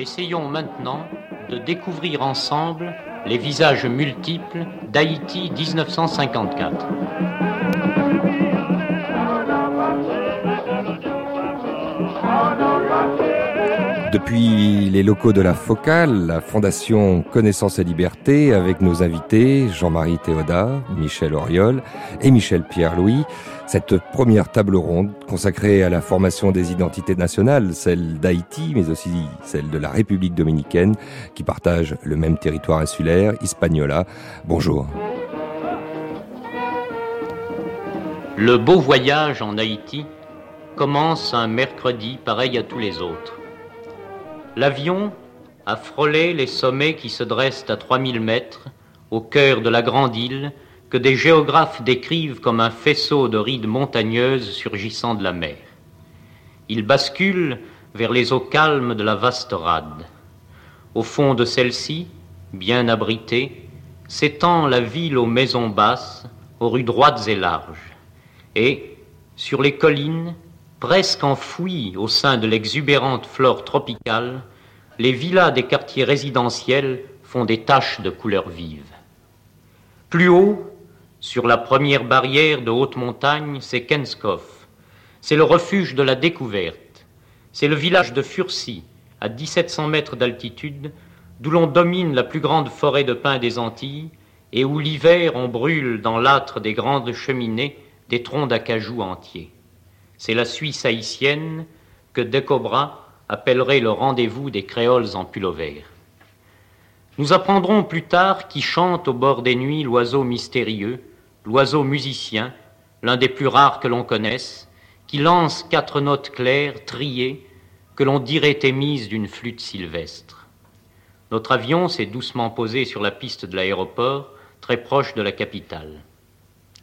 Essayons maintenant de découvrir ensemble les visages multiples d'Haïti 1954. Depuis les locaux de la Focale, la Fondation Connaissance et Liberté, avec nos invités Jean-Marie Théoda, Michel Auriol et Michel Pierre-Louis, cette première table ronde consacrée à la formation des identités nationales, celle d'Haïti, mais aussi celle de la République dominicaine, qui partagent le même territoire insulaire, Hispaniola. Bonjour. Le beau voyage en Haïti commence un mercredi pareil à tous les autres. L'avion a frôlé les sommets qui se dressent à 3000 mètres au cœur de la grande île que des géographes décrivent comme un faisceau de rides montagneuses surgissant de la mer. Il bascule vers les eaux calmes de la vaste rade. Au fond de celle-ci, bien abritée, s'étend la ville aux maisons basses, aux rues droites et larges. Et, sur les collines, presque enfouies au sein de l'exubérante flore tropicale, les villas des quartiers résidentiels font des taches de couleurs vives. Plus haut, sur la première barrière de haute montagne, c'est Kenskoff. C'est le refuge de la découverte. C'est le village de Furcy, à 1700 mètres d'altitude, d'où l'on domine la plus grande forêt de pins des Antilles et où l'hiver on brûle dans l'âtre des grandes cheminées des troncs d'acajou entiers. C'est la Suisse haïtienne que Decobra appellerait le rendez-vous des créoles en vert. Nous apprendrons plus tard qui chante au bord des nuits l'oiseau mystérieux, l'oiseau musicien, l'un des plus rares que l'on connaisse, qui lance quatre notes claires, triées, que l'on dirait émises d'une flûte sylvestre. Notre avion s'est doucement posé sur la piste de l'aéroport, très proche de la capitale.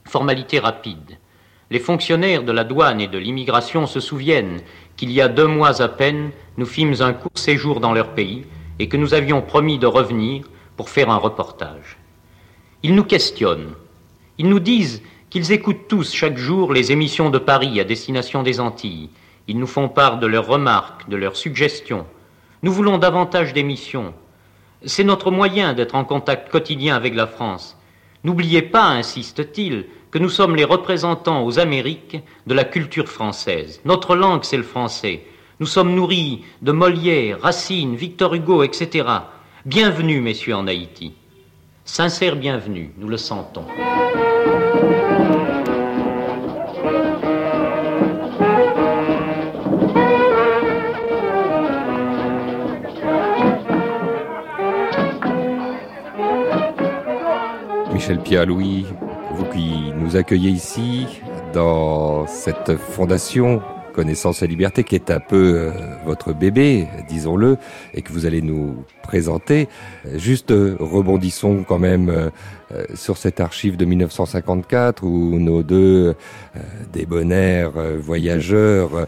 Formalité rapide. Les fonctionnaires de la douane et de l'immigration se souviennent qu'il y a deux mois à peine, nous fîmes un court séjour dans leur pays et que nous avions promis de revenir pour faire un reportage. Ils nous questionnent ils nous disent qu'ils écoutent tous chaque jour les émissions de Paris à destination des Antilles. Ils nous font part de leurs remarques, de leurs suggestions. Nous voulons davantage d'émissions. C'est notre moyen d'être en contact quotidien avec la France. N'oubliez pas, insiste-t-il, que nous sommes les représentants aux Amériques de la culture française. Notre langue, c'est le français. Nous sommes nourris de Molière, Racine, Victor Hugo, etc. Bienvenue, messieurs, en Haïti. Sincère bienvenue, nous le sentons. Michel Pierre-Louis, vous qui nous accueillez ici dans cette fondation Connaissance et Liberté, qui est un peu euh, votre bébé, disons-le, et que vous allez nous présenter. Juste euh, rebondissons quand même euh, sur cette archive de 1954 où nos deux débonnaires voyageurs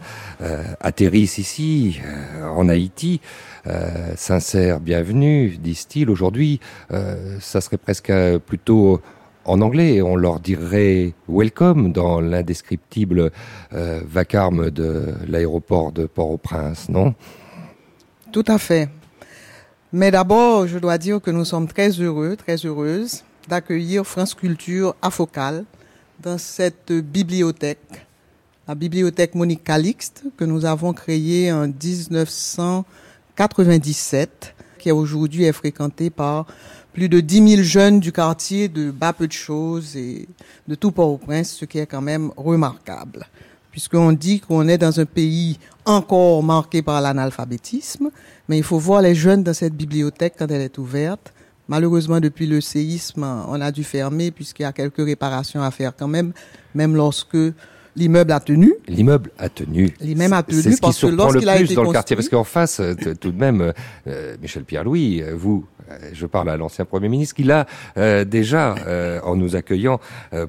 atterrissent ici, en Haïti. sincère bienvenue, disent-ils. Aujourd'hui, ça serait presque plutôt en anglais, on leur dirait welcome dans l'indescriptible euh, vacarme de l'aéroport de Port-au-Prince, non? Tout à fait. Mais d'abord, je dois dire que nous sommes très heureux, très heureuses d'accueillir France Culture à Focal dans cette bibliothèque, la bibliothèque Monique Calixte que nous avons créée en 1997, qui aujourd'hui est fréquentée par plus de 10 000 jeunes du quartier de bas peu de choses et de tout Port-au-Prince, ce qui est quand même remarquable. Puisqu'on dit qu'on est dans un pays encore marqué par l'analphabétisme, mais il faut voir les jeunes dans cette bibliothèque quand elle est ouverte. Malheureusement, depuis le séisme, on a dû fermer puisqu'il y a quelques réparations à faire quand même, même lorsque L'immeuble a tenu. L'immeuble a tenu. L'immeuble a tenu C'est ce qui surprend le plus dans le quartier, parce qu'en face, euh, tout de même, euh, Michel Pierre-Louis, euh, vous, je parle à l'ancien Premier ministre, qui là, déjà, en nous accueillant,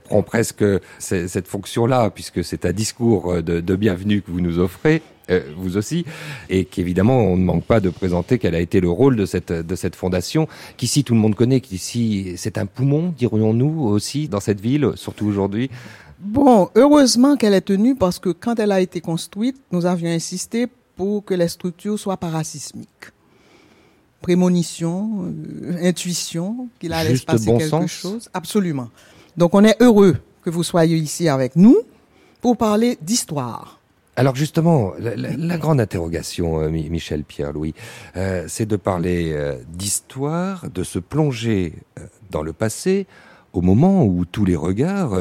prend presque cette fonction-là, puisque c'est un discours de, de, bienvenue que vous nous offrez. vous aussi, et qu'évidemment on ne manque pas de présenter quel a été le rôle de cette de cette fondation, qu'ici tout le monde connaît, qu'ici c'est un poumon, dirions-nous aussi dans cette ville, surtout aujourd'hui. Bon, heureusement qu'elle est tenue parce que quand elle a été construite, nous avions insisté pour que les structures soient parasismiques. prémonition, euh, intuition qu'il allait se passer bon quelque sens. chose. Absolument. Donc on est heureux que vous soyez ici avec nous pour parler d'histoire. Alors justement, la, la- la grande interrogation, euh, Mi- Michel Pierre-Louis, euh, c'est de parler euh, d'histoire, de se plonger dans le passé, au moment où tous les regards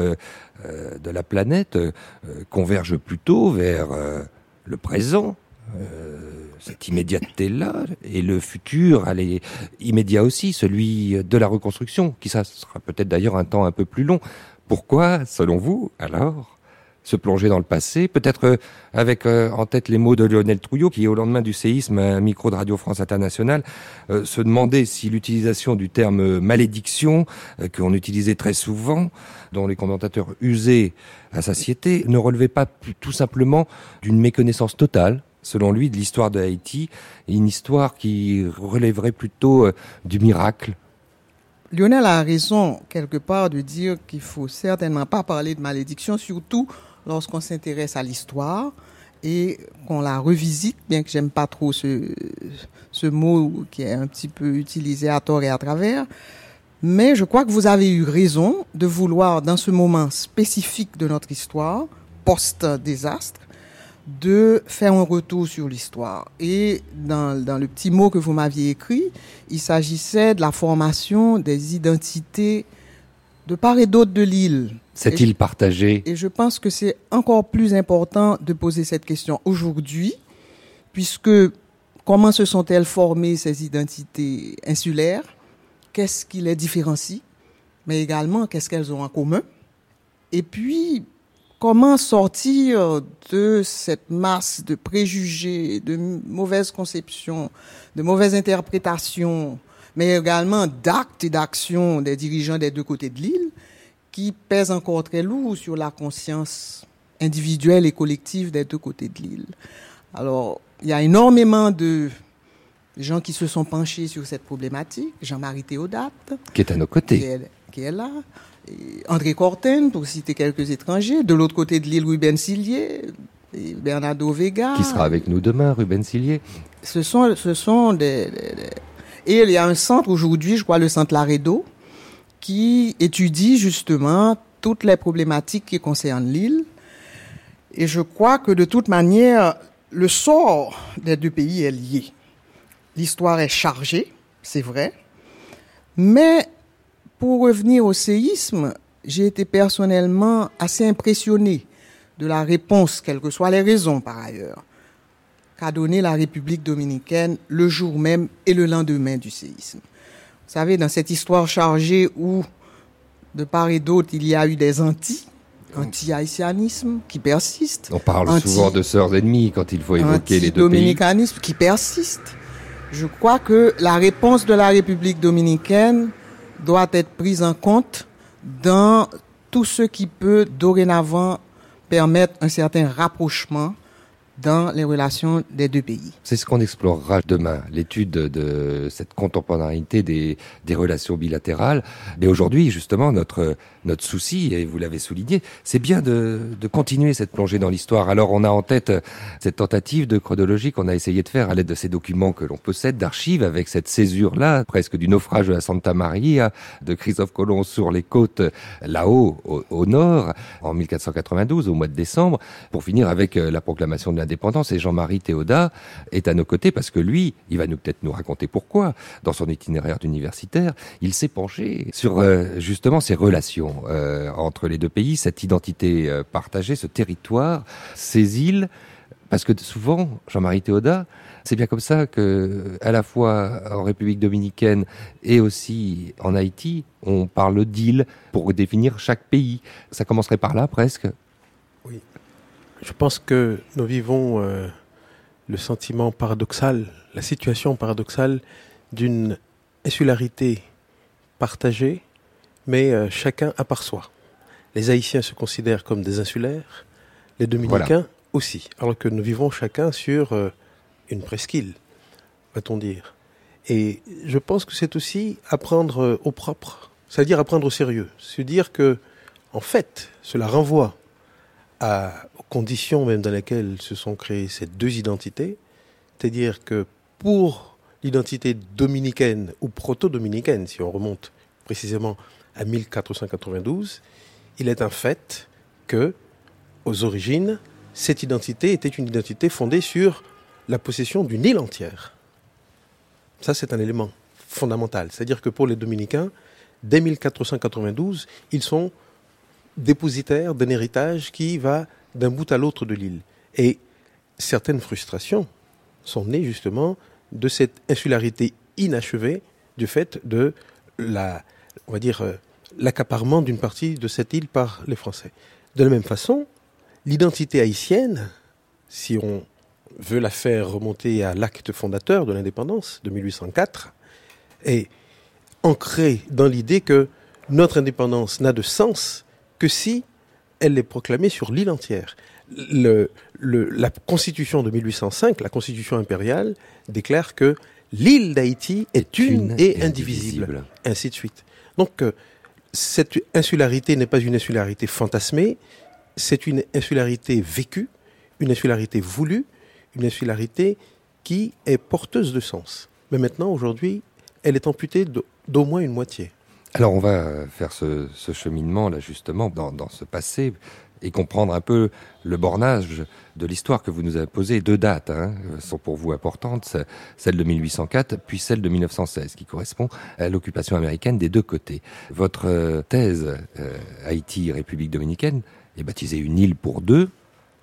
de la planète euh, euh, convergent plutôt vers euh, le présent, euh, cette immédiateté-là, et le futur, allez, immédiat aussi, celui de la reconstruction, qui ça sera peut-être d'ailleurs un temps un peu plus long. Pourquoi, selon vous, alors se plonger dans le passé, peut-être euh, avec euh, en tête les mots de Lionel Trouillot, qui au lendemain du séisme, un micro de Radio France Internationale, euh, se demandait si l'utilisation du terme malédiction, qu'on utilisait très souvent, dont les commentateurs usaient à satiété, ne relevait pas tout simplement d'une méconnaissance totale, selon lui, de l'histoire de Haïti, une histoire qui relèverait plutôt du miracle. Lionel a raison quelque part de dire qu'il faut certainement pas parler de malédiction, surtout lorsqu'on s'intéresse à l'histoire et qu'on la revisite, bien que j'aime pas trop ce, ce mot qui est un petit peu utilisé à tort et à travers. Mais je crois que vous avez eu raison de vouloir, dans ce moment spécifique de notre histoire, post-désastre, de faire un retour sur l'histoire. Et dans, dans le petit mot que vous m'aviez écrit, il s'agissait de la formation des identités de part et d'autre de l'île. Cette Et- île partagée, Et je pense que c'est encore plus important de poser cette question aujourd'hui, puisque comment se sont-elles formées ces identités insulaires? Qu'est-ce qui les différencie? Mais également, qu'est-ce qu'elles ont en commun? Et puis, comment sortir de cette masse de préjugés, de mauvaises conceptions, de mauvaises interprétations, mais également d'actes et d'actions des dirigeants des deux côtés de l'île qui pèsent encore très lourd sur la conscience individuelle et collective des deux côtés de l'île. Alors, il y a énormément de gens qui se sont penchés sur cette problématique. Jean-Marie Théodate, qui est à nos qui côtés. est, qui est là. Et André Corten, pour citer quelques étrangers. De l'autre côté de l'île, Ruben Sillier, et Bernardo Vega. Qui sera avec nous demain, Ruben Sillier Ce sont, ce sont des- Et il y a un centre aujourd'hui, je crois le centre Laredo, qui étudie justement toutes les problématiques qui concernent l'île. Et je crois que de toute manière, le sort des deux pays est lié. L'histoire est chargée, c'est vrai. Mais pour revenir au séisme, j'ai été personnellement assez impressionné de la réponse, quelles que soient les raisons par ailleurs, qu'a donné la République dominicaine le jour même et le lendemain du séisme. Vous savez, dans cette histoire chargée où, de part et d'autre, il y a eu des anti, anti-haïtianisme qui persistent, On parle Anti- souvent de sœurs ennemies quand il faut évoquer les deux pays. dominicanisme qui persiste. Je crois que la réponse de la République dominicaine doit être prise en compte dans tout ce qui peut dorénavant permettre un certain rapprochement dans les relations des deux pays. C'est ce qu'on explorera demain, l'étude de cette contemporanéité des, des relations bilatérales. Mais aujourd'hui, justement, notre, notre souci, et vous l'avez souligné, c'est bien de, de continuer cette plongée dans l'histoire. Alors, on a en tête cette tentative de chronologie qu'on a essayé de faire à l'aide de ces documents que l'on possède, d'archives, avec cette césure-là, presque du naufrage de la Santa Maria, de Christophe Colomb sur les côtes, là-haut, au, au nord, en 1492, au mois de décembre, pour finir avec euh, la proclamation de l'indépendance. Et Jean-Marie Théodat est à nos côtés parce que lui, il va nous peut-être nous raconter pourquoi, dans son itinéraire d'universitaire, il s'est penché sur euh, justement ces relations euh, entre les deux pays, cette identité euh, partagée, ce territoire, ces îles, parce que souvent, Jean-Marie Théodat, c'est bien comme ça que, à la fois en République dominicaine et aussi en Haïti, on parle d'îles pour définir chaque pays. Ça commencerait par là, presque. Je pense que nous vivons euh, le sentiment paradoxal, la situation paradoxale d'une insularité partagée, mais euh, chacun à part soi. Les Haïtiens se considèrent comme des insulaires, les Dominicains aussi, alors que nous vivons chacun sur euh, une presqu'île, va-t-on dire. Et je pense que c'est aussi apprendre euh, au propre, c'est-à-dire apprendre au sérieux, se dire que, en fait, cela renvoie à, aux conditions même dans lesquelles se sont créées ces deux identités, c'est-à-dire que pour l'identité dominicaine ou proto-dominicaine, si on remonte précisément à 1492, il est un fait que, aux origines, cette identité était une identité fondée sur la possession d'une île entière. Ça, c'est un élément fondamental. C'est-à-dire que pour les dominicains, dès 1492, ils sont dépositaires d'un héritage qui va d'un bout à l'autre de l'île. Et certaines frustrations sont nées justement de cette insularité inachevée du fait de la, on va dire, euh, l'accaparement d'une partie de cette île par les Français. De la même façon, l'identité haïtienne, si on veut la faire remonter à l'acte fondateur de l'indépendance de 1804, est ancrée dans l'idée que notre indépendance n'a de sens que si elle est proclamée sur l'île entière. la constitution de 1805, la constitution impériale, déclare que l'île d'Haïti est une, et indivisible, ainsi de suite. Donc, euh, cette insularité n'est pas une insularité fantasmée, c'est une insularité vécue, une insularité voulue, une insularité qui est porteuse de sens. Mais maintenant, aujourd'hui, elle est amputée d'au moins une moitié. Alors on va faire ce, cheminement là justement dans, ce passé et comprendre un peu le bornage de l'histoire que vous nous avez posé. Deux dates hein, sont pour vous importantes, celle de 1804 puis celle de 1916 qui correspond à l'occupation américaine des deux côtés. Votre euh, thèse euh, Haïti, République dominicaine est baptisée une île pour deux.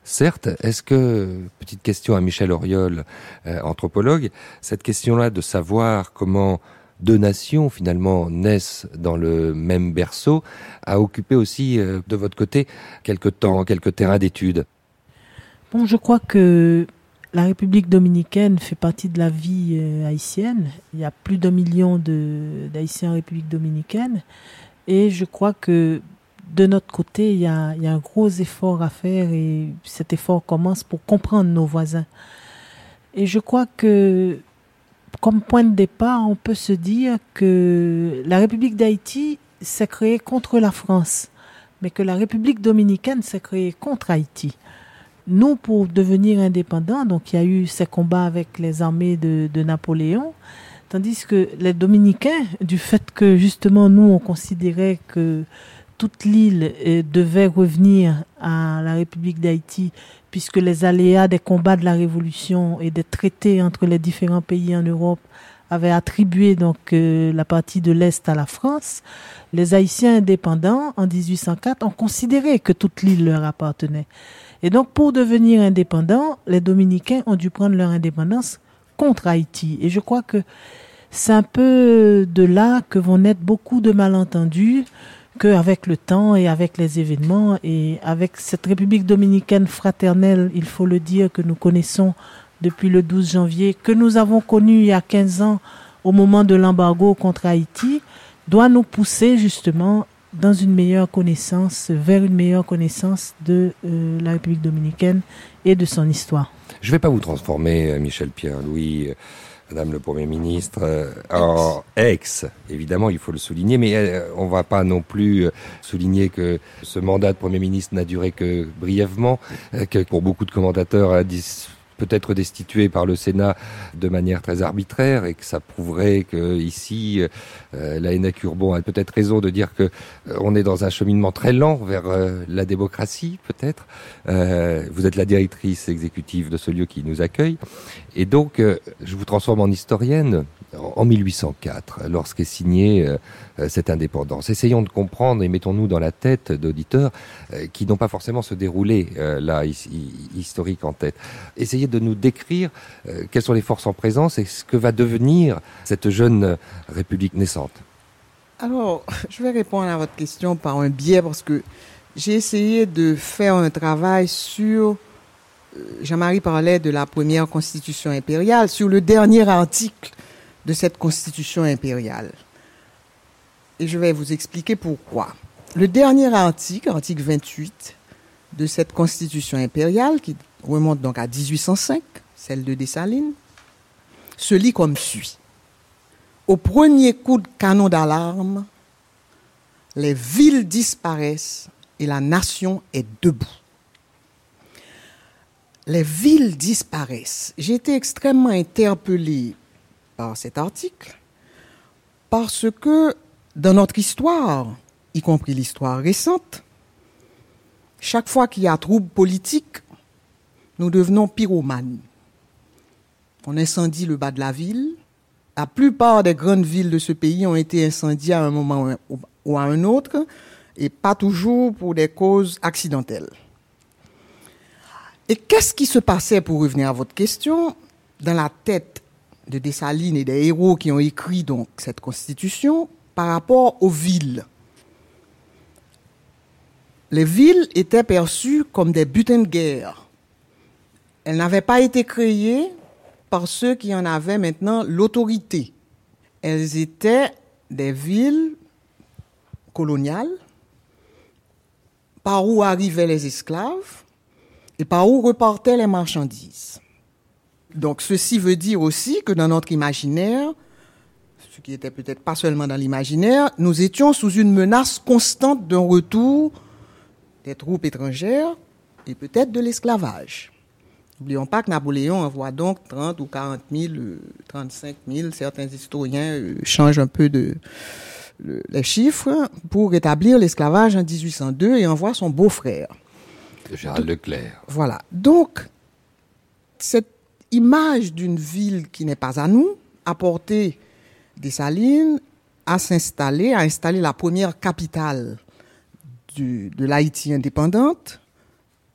Certes, est-ce que, petite question à Michel Auriol, euh, anthropologue, cette question-là de savoir comment deux nations finalement naissent dans le même berceau, a occupé aussi euh, de votre côté quelques temps, quelques terrains d'études Bon, je crois que la République dominicaine fait partie de la vie euh, haïtienne. Il y a plus d'un million d'Haïtiens en République dominicaine. Et je crois que de notre côté, il y, a, il y a un gros effort à faire et cet effort commence pour comprendre nos voisins. Et je crois que comme point de départ, on peut se dire que la République d'Haïti s'est créée contre la France, mais que la République dominicaine s'est créée contre Haïti. Nous, pour devenir indépendants, donc il y a eu ces combats avec les armées de, Napoléon, tandis que les Dominicains, du fait que justement nous, on considérait que toute l'île euh, devait revenir à la République d'Haïti puisque les aléas des combats de la Révolution et des traités entre les différents pays en Europe avaient attribué donc euh, la partie de l'Est à la France, les Haïtiens indépendants en 1804 ont considéré que toute l'île leur appartenait. Et donc pour devenir indépendants, les Dominicains ont dû prendre leur indépendance contre Haïti. Et je crois que c'est un peu de là que vont naître beaucoup de malentendus qu'avec le temps et avec les événements et avec cette République dominicaine fraternelle, il faut le dire, que nous connaissons depuis le 12 janvier, que nous avons connue il y a 15 ans au moment de l'embargo contre Haïti, doit nous pousser justement dans une meilleure connaissance, vers une meilleure connaissance de euh, la République dominicaine et de son histoire. Je ne vais pas vous transformer, euh, Michel Pierre-Louis. Madame le Premier ministre, euh, en ex, évidemment, il faut le souligner, mais euh, on ne va pas non plus euh, souligner que ce mandat de Premier ministre n'a duré que brièvement, que pour beaucoup de commentateurs peut-être destitué par le Sénat de manière très arbitraire et que ça prouverait que ici euh, la Urbon a peut-être raison de dire que euh, on est dans un cheminement très lent vers euh, la démocratie peut-être. vous êtes la directrice exécutive de ce lieu qui nous accueille et donc je vous transforme en historienne en 1804, lorsqu'est signée euh, euh, cette indépendance. Essayons de comprendre et mettons-nous dans la tête d'auditeurs euh, qui n'ont pas forcément se dérouler là historique en tête. Essayez de nous décrire quelles sont les forces en présence et ce que va devenir cette jeune République naissante. Alors, je vais répondre à votre question par un biais parce que j'ai essayé de faire un travail sur Jean-Marie parlait de la première constitution impériale, sur le dernier article de cette constitution impériale. Et je vais vous expliquer pourquoi. Le dernier article, article 28 de cette constitution impériale, qui remonte donc à 1805, celle de Dessalines, se lit comme suit. Au premier coup de canon d'alarme, les villes disparaissent et la nation est debout. Les villes disparaissent. J'ai été extrêmement interpellé par cet article parce que dans notre histoire, y compris l'histoire récente, chaque fois qu'il y a trouble politique, nous devenons pyromanes. On incendie le bas de la ville. La plupart des grandes villes de ce pays ont été incendiées à un moment ou à un autre, et pas toujours pour des causes accidentelles. Et qu'est-ce qui se passait, pour revenir à votre question, dans la tête de Dessalines et des héros qui ont écrit donc cette constitution par rapport aux villes Les villes étaient perçues comme des butins de guerre. Elles n'avaient pas été créées par ceux qui en avaient maintenant l'autorité. Elles étaient des villes coloniales par où arrivaient les esclaves et par où repartaient les marchandises. Donc ceci veut dire aussi que dans notre imaginaire, ce qui était peut-être pas seulement dans l'imaginaire, nous étions sous une menace constante d'un retour des troupes étrangères et peut-être de l'esclavage. N'oublions pas que Napoléon envoie donc 30 ou 40 000, 35 000, certains historiens euh, changent un peu de, les chiffres, pour rétablir l'esclavage en 1802 et envoie son beau-frère. Gérald Leclerc. Voilà. Donc, cette image d'une ville qui n'est pas à nous a porté Dessalines à s'installer, à installer la première capitale du, de l'Haïti indépendante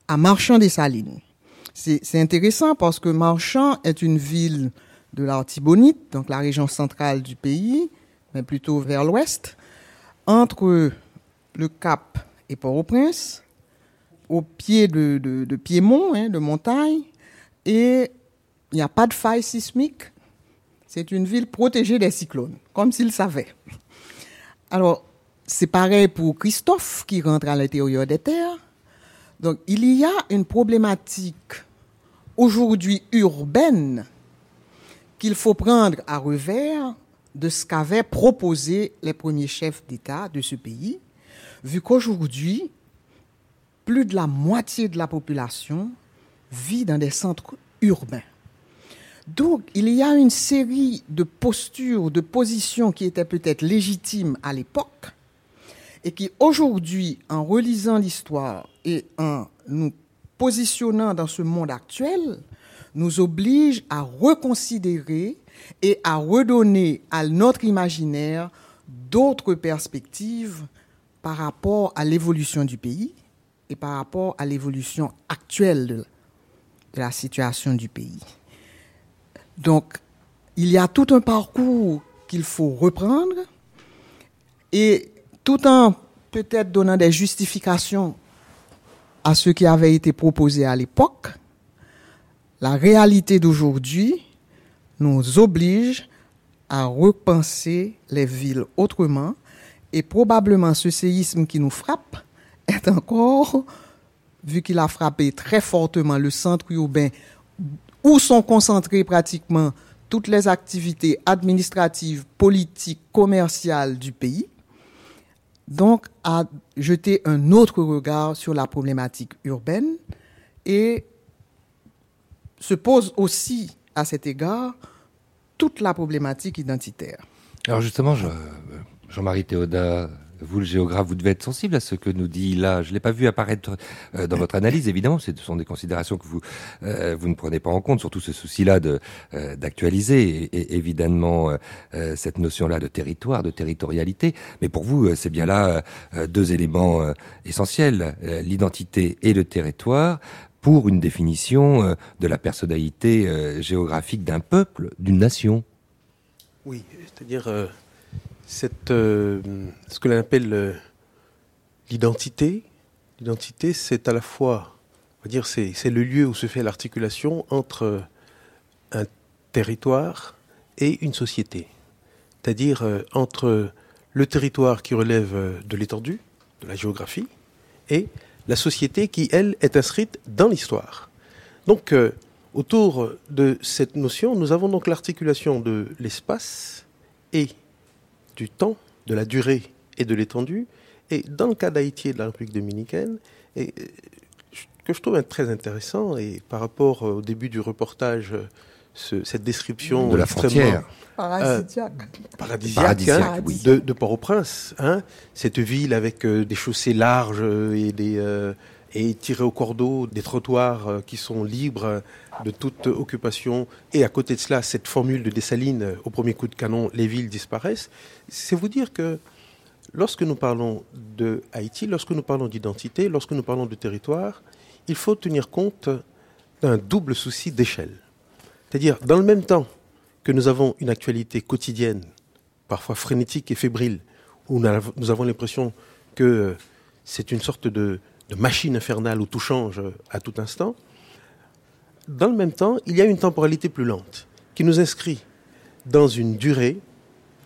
à Marchand des Salines. C'est intéressant parce que Marchand est une ville de l'Artibonite, donc la région centrale du pays, mais plutôt vers l'ouest, entre le Cap et Port-au-Prince, au pied de, de, Piémont, hein, de montagne, et il n'y a pas de faille sismique. C'est une ville protégée des cyclones, comme s'il savait. Alors, c'est pareil pour Christophe qui rentre à l'intérieur des terres. Donc, il y a une problématique aujourd'hui urbaine qu'il faut prendre à revers de ce qu'avaient proposé les premiers chefs d'État de ce pays, vu qu'aujourd'hui, plus de la moitié de la population vit dans des centres urbains. Donc, il y a une série de postures, de positions qui étaient peut-être légitimes à l'époque et qui aujourd'hui, en relisant l'histoire et en nous positionnant dans ce monde actuel, nous obligent à reconsidérer et à redonner à notre imaginaire d'autres perspectives par rapport à l'évolution du pays et par rapport à l'évolution actuelle de, la situation du pays. Donc, il y a tout un parcours qu'il faut reprendre et tout en peut-être donnant des justifications à ce qui avait été proposé à l'époque, la réalité d'aujourd'hui nous oblige à repenser les villes autrement et probablement ce séisme qui nous frappe est encore, vu qu'il a frappé très fortement le centre urbain où sont concentrées pratiquement toutes les activités administratives, politiques, commerciales du pays, donc à jeter un autre regard sur la problématique urbaine et se pose aussi à cet égard toute la problématique identitaire. Alors justement, Jean-Marie Théoda, vous le géographe, vous devez être sensible à ce que nous dit là. Je ne l'ai pas vu apparaître euh, dans votre analyse, évidemment. Ce sont des considérations que vous euh, vous ne prenez pas en compte, surtout ce souci-là euh, d'actualiser et, évidemment cette notion-là de territoire, de territorialité. Mais pour vous, c'est bien là deux éléments essentiels l'identité et le territoire pour une définition de la personnalité géographique d'un peuple, d'une nation. Oui, c'est-à-dire euh, ce que l'on appelle euh, l'identité. L'identité, c'est à la fois, on va dire, c'est, le lieu où se fait l'articulation entre un territoire et une société. C'est-à-dire euh, entre le territoire qui relève de l'étendue, de la géographie, et la société qui, elle, est inscrite dans l'histoire. Donc, autour de cette notion, nous avons donc l'articulation de l'espace et du temps, de la durée et de l'étendue. Et dans le cas d'Haïti et de la République dominicaine, et, euh, que je trouve très intéressant, et par rapport au début du reportage cette description de la frontière. Paradisiaque. paradisiaque, hein, de, Port-au-Prince. Hein, cette ville avec des chaussées larges et des, et tirer au cordeau des trottoirs euh, qui sont libres de toute occupation. Et à côté de cela, cette formule de Dessalines, euh, au premier coup de canon, les villes disparaissent. C'est vous dire que lorsque nous parlons de Haïti, lorsque nous parlons d'identité, lorsque nous parlons de territoire, il faut tenir compte d'un double souci d'échelle. C'est-à-dire, dans le même temps que nous avons une actualité quotidienne, parfois frénétique et fébrile, où nous avons l'impression que c'est une sorte de, de machine infernale où tout change à tout instant. Dans le même temps, il y a une temporalité plus lente qui nous inscrit dans une durée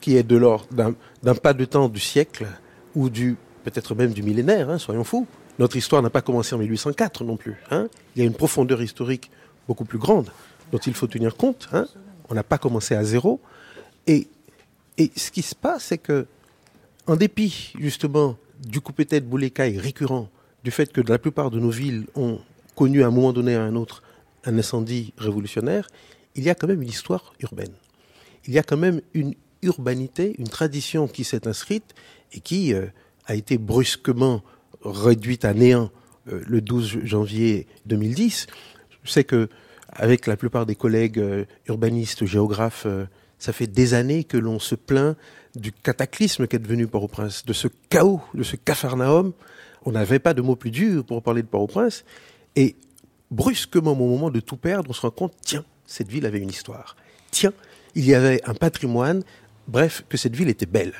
qui est de l'ordre d'un pas de temps du siècle ou du peut-être même du millénaire, hein, soyons fous. Notre histoire n'a pas commencé en 1804 non plus. Hein. Il y a une profondeur historique beaucoup plus grande dont il faut tenir compte. Hein. On n'a pas commencé à zéro. Et, et ce qui se passe, c'est que, en dépit justement du coupé-tête boulécaille récurrent du fait que la plupart de nos villes ont connu à un moment donné à un autre un incendie révolutionnaire, il y a quand même une histoire urbaine. Il y a quand même une urbanité, une tradition qui s'est inscrite et qui euh, a été brusquement réduite à néant euh, le 12 janvier 2010. Je sais que avec la plupart des collègues euh, urbanistes, géographes, ça fait des années que l'on se plaint du cataclysme qu'est devenu Port-au-Prince, de ce chaos, de ce capharnaüm on n'avait pas de mots plus durs pour parler de Port-au-Prince. Et brusquement, au moment de tout perdre, on se rend compte, tiens, cette ville avait une histoire. Tiens, il y avait un patrimoine. Bref, que cette ville était belle.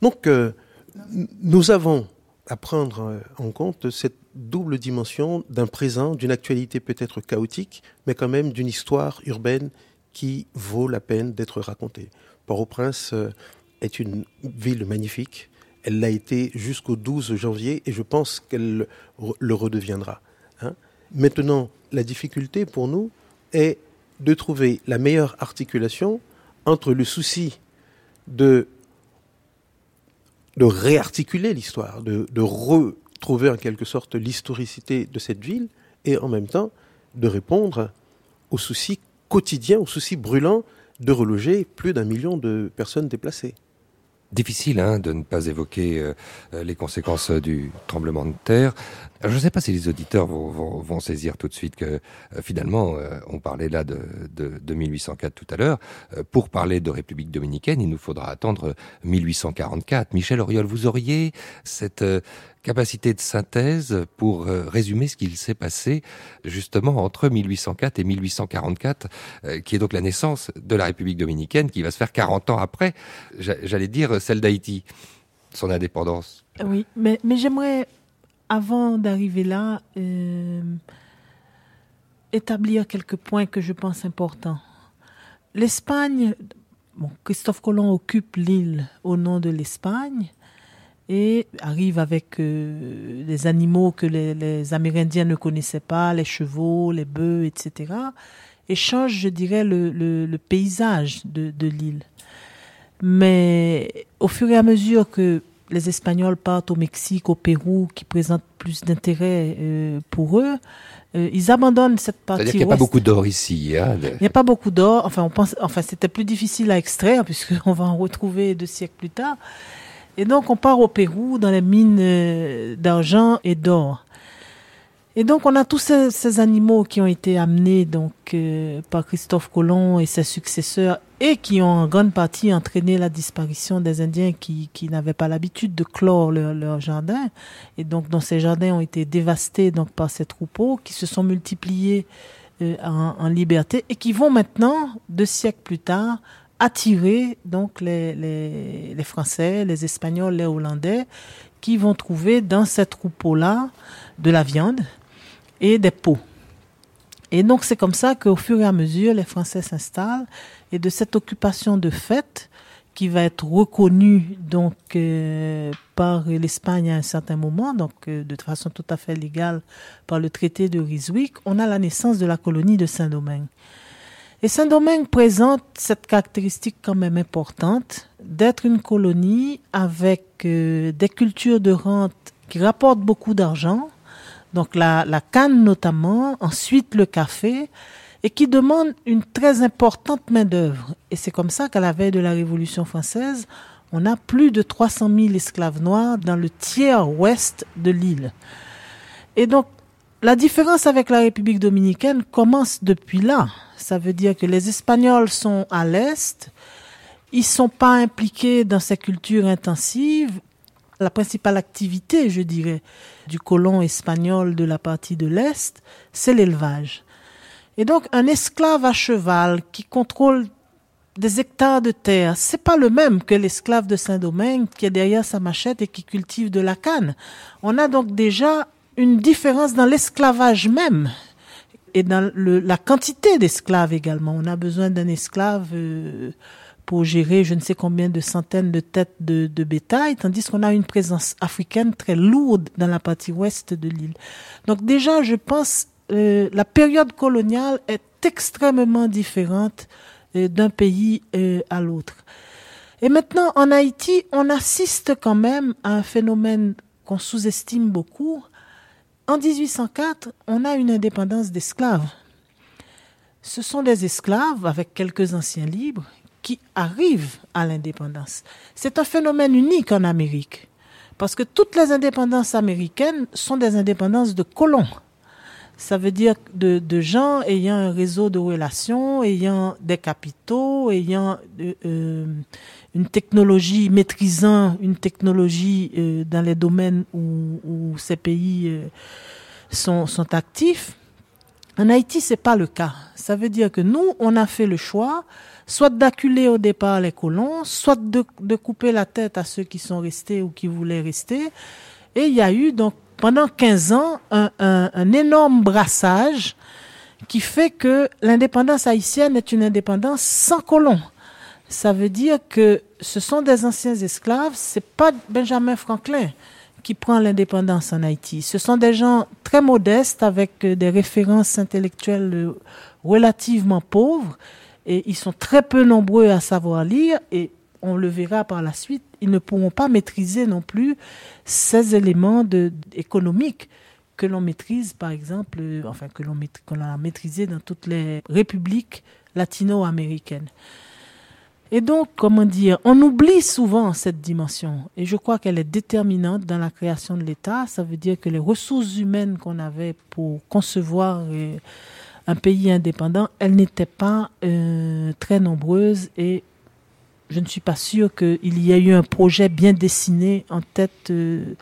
Donc, euh, nous avons à prendre euh, en compte cette double dimension d'un présent, d'une actualité peut-être chaotique, mais quand même d'une histoire urbaine qui vaut la peine d'être racontée. Port-au-Prince euh, est une ville magnifique, elle l'a été jusqu'au 12 janvier et je pense qu'elle le redeviendra. Hein. Maintenant, la difficulté pour nous est de trouver la meilleure articulation entre le souci de, réarticuler l'histoire, de, de retrouver en quelque sorte l'historicité de cette ville et en même temps de répondre aux soucis quotidiens, aux soucis brûlants de reloger plus d'un million de personnes déplacées. Difficile hein, de ne pas évoquer euh, euh, les conséquences du tremblement de terre. Je ne sais pas si les auditeurs vont, saisir tout de suite que euh, finalement, on parlait là de, de, de 1804 tout à l'heure. pour parler de République dominicaine, il nous faudra attendre 1844. Michel Auriol, vous auriez cette capacité de synthèse pour euh, résumer ce qu'il s'est passé justement entre 1804 et 1844, euh, qui est donc la naissance de la République dominicaine, qui va se faire 40 ans après, j'allais dire celle d'Haïti, son indépendance. Oui, mais j'aimerais, avant d'arriver là, euh, établir quelques points que je pense importants. L'Espagne, bon, Christophe Colomb occupe l'île au nom de l'Espagne et arrive avec euh, des animaux que les, Amérindiens ne connaissaient pas, les chevaux, les bœufs, etc. Et change, je dirais, le, paysage de, l'île. Mais au fur et à mesure que les Espagnols partent au Mexique, au Pérou, qui présentent plus d'intérêt euh, pour eux, euh, ils abandonnent cette partie. C'est-à-dire qu'il n'y a pas beaucoup d'or ici. Hein, Il n'y a pas beaucoup d'or. Enfin, on pense, enfin, c'était plus difficile à extraire puisqu'on va en retrouver deux siècles plus tard. Et donc on part au Pérou dans les mines euh, d'argent et d'or. Et donc on a tous ces, animaux qui ont été amenés donc euh, par Christophe Colomb et ses successeurs et qui ont en grande partie entraîné la disparition des Indiens qui, n'avaient pas l'habitude de clore leurs leur jardins et donc dont ces jardins ont été dévastés donc par ces troupeaux qui se sont multipliés euh, en, liberté et qui vont maintenant deux siècles plus tard attirer donc les, les, les, Français, les Espagnols, les Hollandais, qui vont trouver dans ces troupeaux-là de la viande et des pots. Et donc c'est comme ça qu'au fur et à mesure, les Français s'installent et de cette occupation de fait qui va être reconnue donc euh, par l'Espagne à un certain moment, donc euh, de façon tout à fait légale par le traité de Ryswick, on a la naissance de la colonie de Saint-Domingue. Et Saint-Domingue présente cette caractéristique quand même importante d'être une colonie avec euh, des cultures de rente qui rapportent beaucoup d'argent, donc la, canne notamment, ensuite le café, et qui demande une très importante main-d'œuvre. Et c'est comme ça qu'à la veille de la Révolution française, on a plus de 300 000 esclaves noirs dans le tiers ouest de l'île. Et donc, la différence avec la République dominicaine commence depuis là. Ça veut dire que les Espagnols sont à l'est, ils sont pas impliqués dans ces cultures intensives. La principale activité, je dirais, du colon espagnol de la partie de l'Est, c'est l'élevage. Et donc, un esclave à cheval qui contrôle des hectares de terre, c'est pas le même que l'esclave de Saint-Domingue qui est derrière sa machette et qui cultive de la canne. On a donc déjà une différence dans l'esclavage même et dans la quantité d'esclaves également. On a besoin d'un esclave euh, pour gérer je ne sais combien de centaines de têtes de, bétail, tandis qu'on a une présence africaine très lourde dans la partie ouest de l'île. Donc déjà, je pense, euh, la période coloniale est extrêmement différente euh, d'un pays euh, à l'autre. Et maintenant, en Haïti, on assiste quand même à un phénomène qu'on sous-estime beaucoup. En 1804, on a une indépendance d'esclaves. Ce sont des esclaves, avec quelques anciens libres, qui arrivent à l'indépendance. C'est un phénomène unique en Amérique, parce que toutes les indépendances américaines sont des indépendances de colons. Ça veut dire de, gens ayant un réseau de relations, ayant des capitaux, ayant euh, euh, une technologie, maîtrisant une technologie euh, dans les domaines où, ces pays sont, sont actifs. En Haïti, c'est pas le cas. Ça veut dire que nous, on a fait le choix soit d'acculer au départ les colons, soit de, de, couper la tête à ceux qui sont restés ou qui voulaient rester. Et il y a eu donc pendant 15 ans un, un, un énorme brassage qui fait que l'indépendance haïtienne est une indépendance sans colons. Ça veut dire que ce sont des anciens esclaves, c'est pas Benjamin Franklin qui prend l'indépendance en Haïti. Ce sont des gens très modestes avec des références intellectuelles relativement pauvres et ils sont très peu nombreux à savoir lire et on le verra par la suite, ils ne pourront pas maîtriser non plus ces éléments économiques que l'on maîtrise, par exemple, enfin que l'on qu a maîtrisé dans toutes les républiques latino-américaines. Et donc, comment dire, on oublie souvent cette dimension et je crois qu'elle est déterminante dans la création de l'État. Ça veut dire que les ressources humaines qu'on avait pour concevoir un pays indépendant, elles n'étaient pas euh, très nombreuses et je ne suis pas sûre qu'il y ait eu un projet bien dessiné en tête. Euh.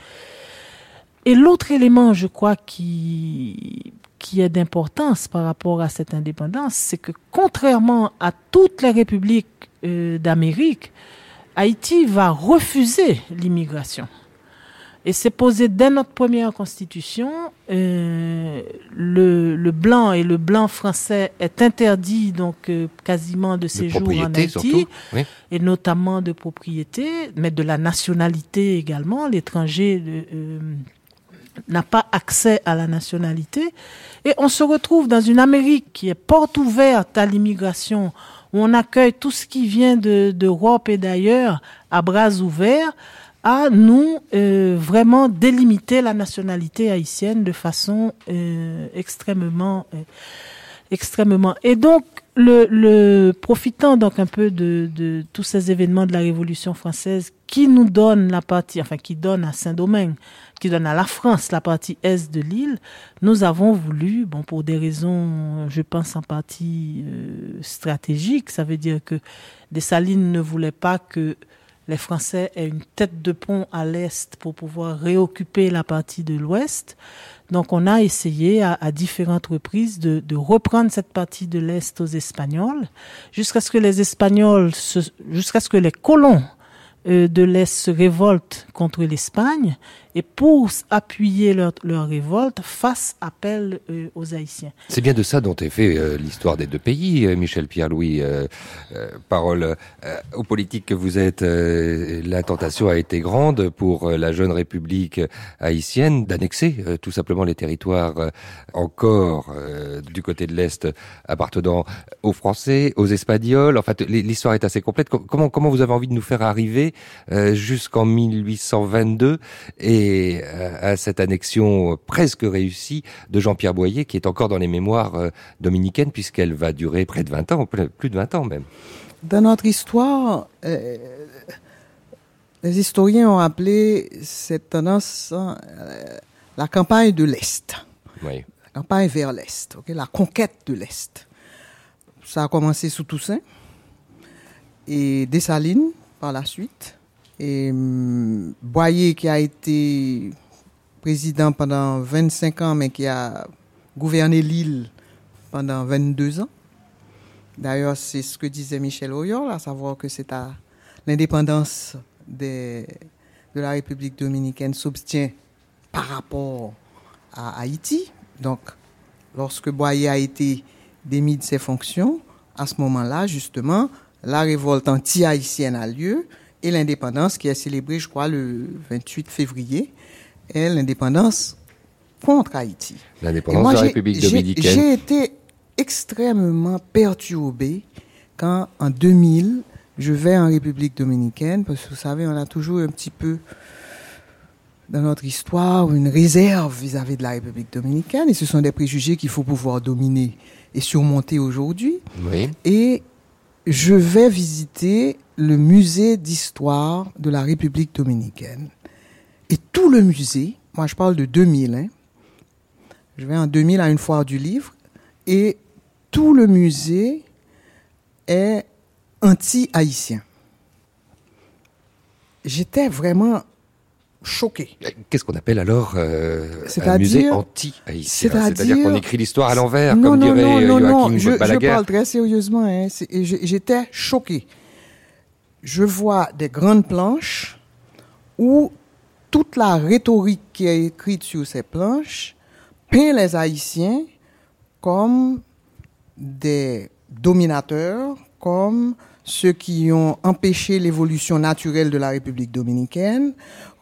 Et l'autre élément, je crois, qui, qui est d'importance par rapport à cette indépendance, c'est que contrairement à toutes les républiques euh, d'Amérique, Haïti va refuser l'immigration. Et c'est posé dès notre première constitution. Euh, le, le, blanc et le blanc français est interdit donc euh, quasiment de séjour en Haïti, oui. et notamment de propriété, mais de la nationalité également. L'étranger euh, n'a pas accès à la nationalité. Et on se retrouve dans une Amérique qui est porte ouverte à l'immigration, où on accueille tout ce qui vient d'Europe de, et d'ailleurs à bras ouverts à nous euh, vraiment délimiter la nationalité haïtienne de façon euh, extrêmement euh, extrêmement. Et donc le, profitant donc un peu de, tous ces événements de la Révolution française qui nous donne la partie enfin qui donne à Saint-Domingue qui donne à la France la partie est de l'île nous avons voulu bon pour des raisons je pense en partie stratégiques ça veut dire que Dessalines ne voulait pas que les Français aient une tête de pont à l'est pour pouvoir réoccuper la partie de l'ouest. Donc on a essayé à, à différentes reprises de, de reprendre cette partie de l'est aux Espagnols jusqu'à ce que les Espagnols jusqu'à ce que les colons de l'est se révoltent contre l'Espagne et pour appuyer leur, leur révolte fasse appel euh, aux haïtiens. C'est bien de ça dont est fait euh, l'histoire des deux pays euh, michel pierre louis euh, euh, parole euh, aux politiques que vous êtes euh, la tentation a été grande pour euh, la jeune république haïtienne d'annexer euh, tout simplement les territoires euh, encore euh, du côté de l'est appartenant aux français aux espagnols. En fait l'histoire est assez complète. Comment comment vous avez envie de nous faire arriver euh, jusqu'en 1822 et à cette annexion presque réussie de Jean-Pierre Boyer qui est encore dans les mémoires dominicaines puisqu'elle va durer près de 20 ans, plus de 20 ans même. Dans notre histoire, les historiens ont appelé cette tendance la campagne de l'Est. Oui. La campagne vers l'Est, la conquête de l'Est. Ça a commencé sous Toussaint et Dessalines par la suite. Et hum, Boyer qui a été président pendant 25 ans, mais qui a gouverné l'île pendant 22 ans. D'ailleurs, c'est ce que disait Michel Oyol, à savoir que c'est à l'indépendance de la République dominicaine s'obtient par rapport à Haïti. Donc, lorsque Boyer a été démis de ses fonctions, à ce moment-là, justement, la révolte anti-haïtienne a lieu et l'indépendance qui est célébrée, je crois, le 28 février, est l'indépendance contre Haïti. L'indépendance de la République dominicaine. J'ai été extrêmement perturbé quand, en 2000, je vais en République dominicaine, parce que vous savez, on a toujours un petit peu dans notre histoire une réserve vis-à-vis de la République dominicaine et ce sont des préjugés qu'il faut pouvoir dominer et surmonter aujourd'hui. Oui. Et je vais visiter le musée d'histoire de la République dominicaine. Et tout le musée, moi je parle de 2000, hein, je vais en 2000 à une foire du livre, et tout le musée est anti-haïtien. J'étais vraiment choqué. Qu'est-ce qu'on appelle alors euh, un musée anti-haïtien C'est-à-dire qu'on écrit l'histoire à l'envers, comme non, dirait non, non, Joachim je, je, parle très sérieusement. Hein, J'étais choqué. Je vois des grandes planches où toute la rhétorique qui est écrite sur ces planches peint les Haïtiens comme des dominateurs, comme ceux qui ont empêché l'évolution naturelle de la République dominicaine,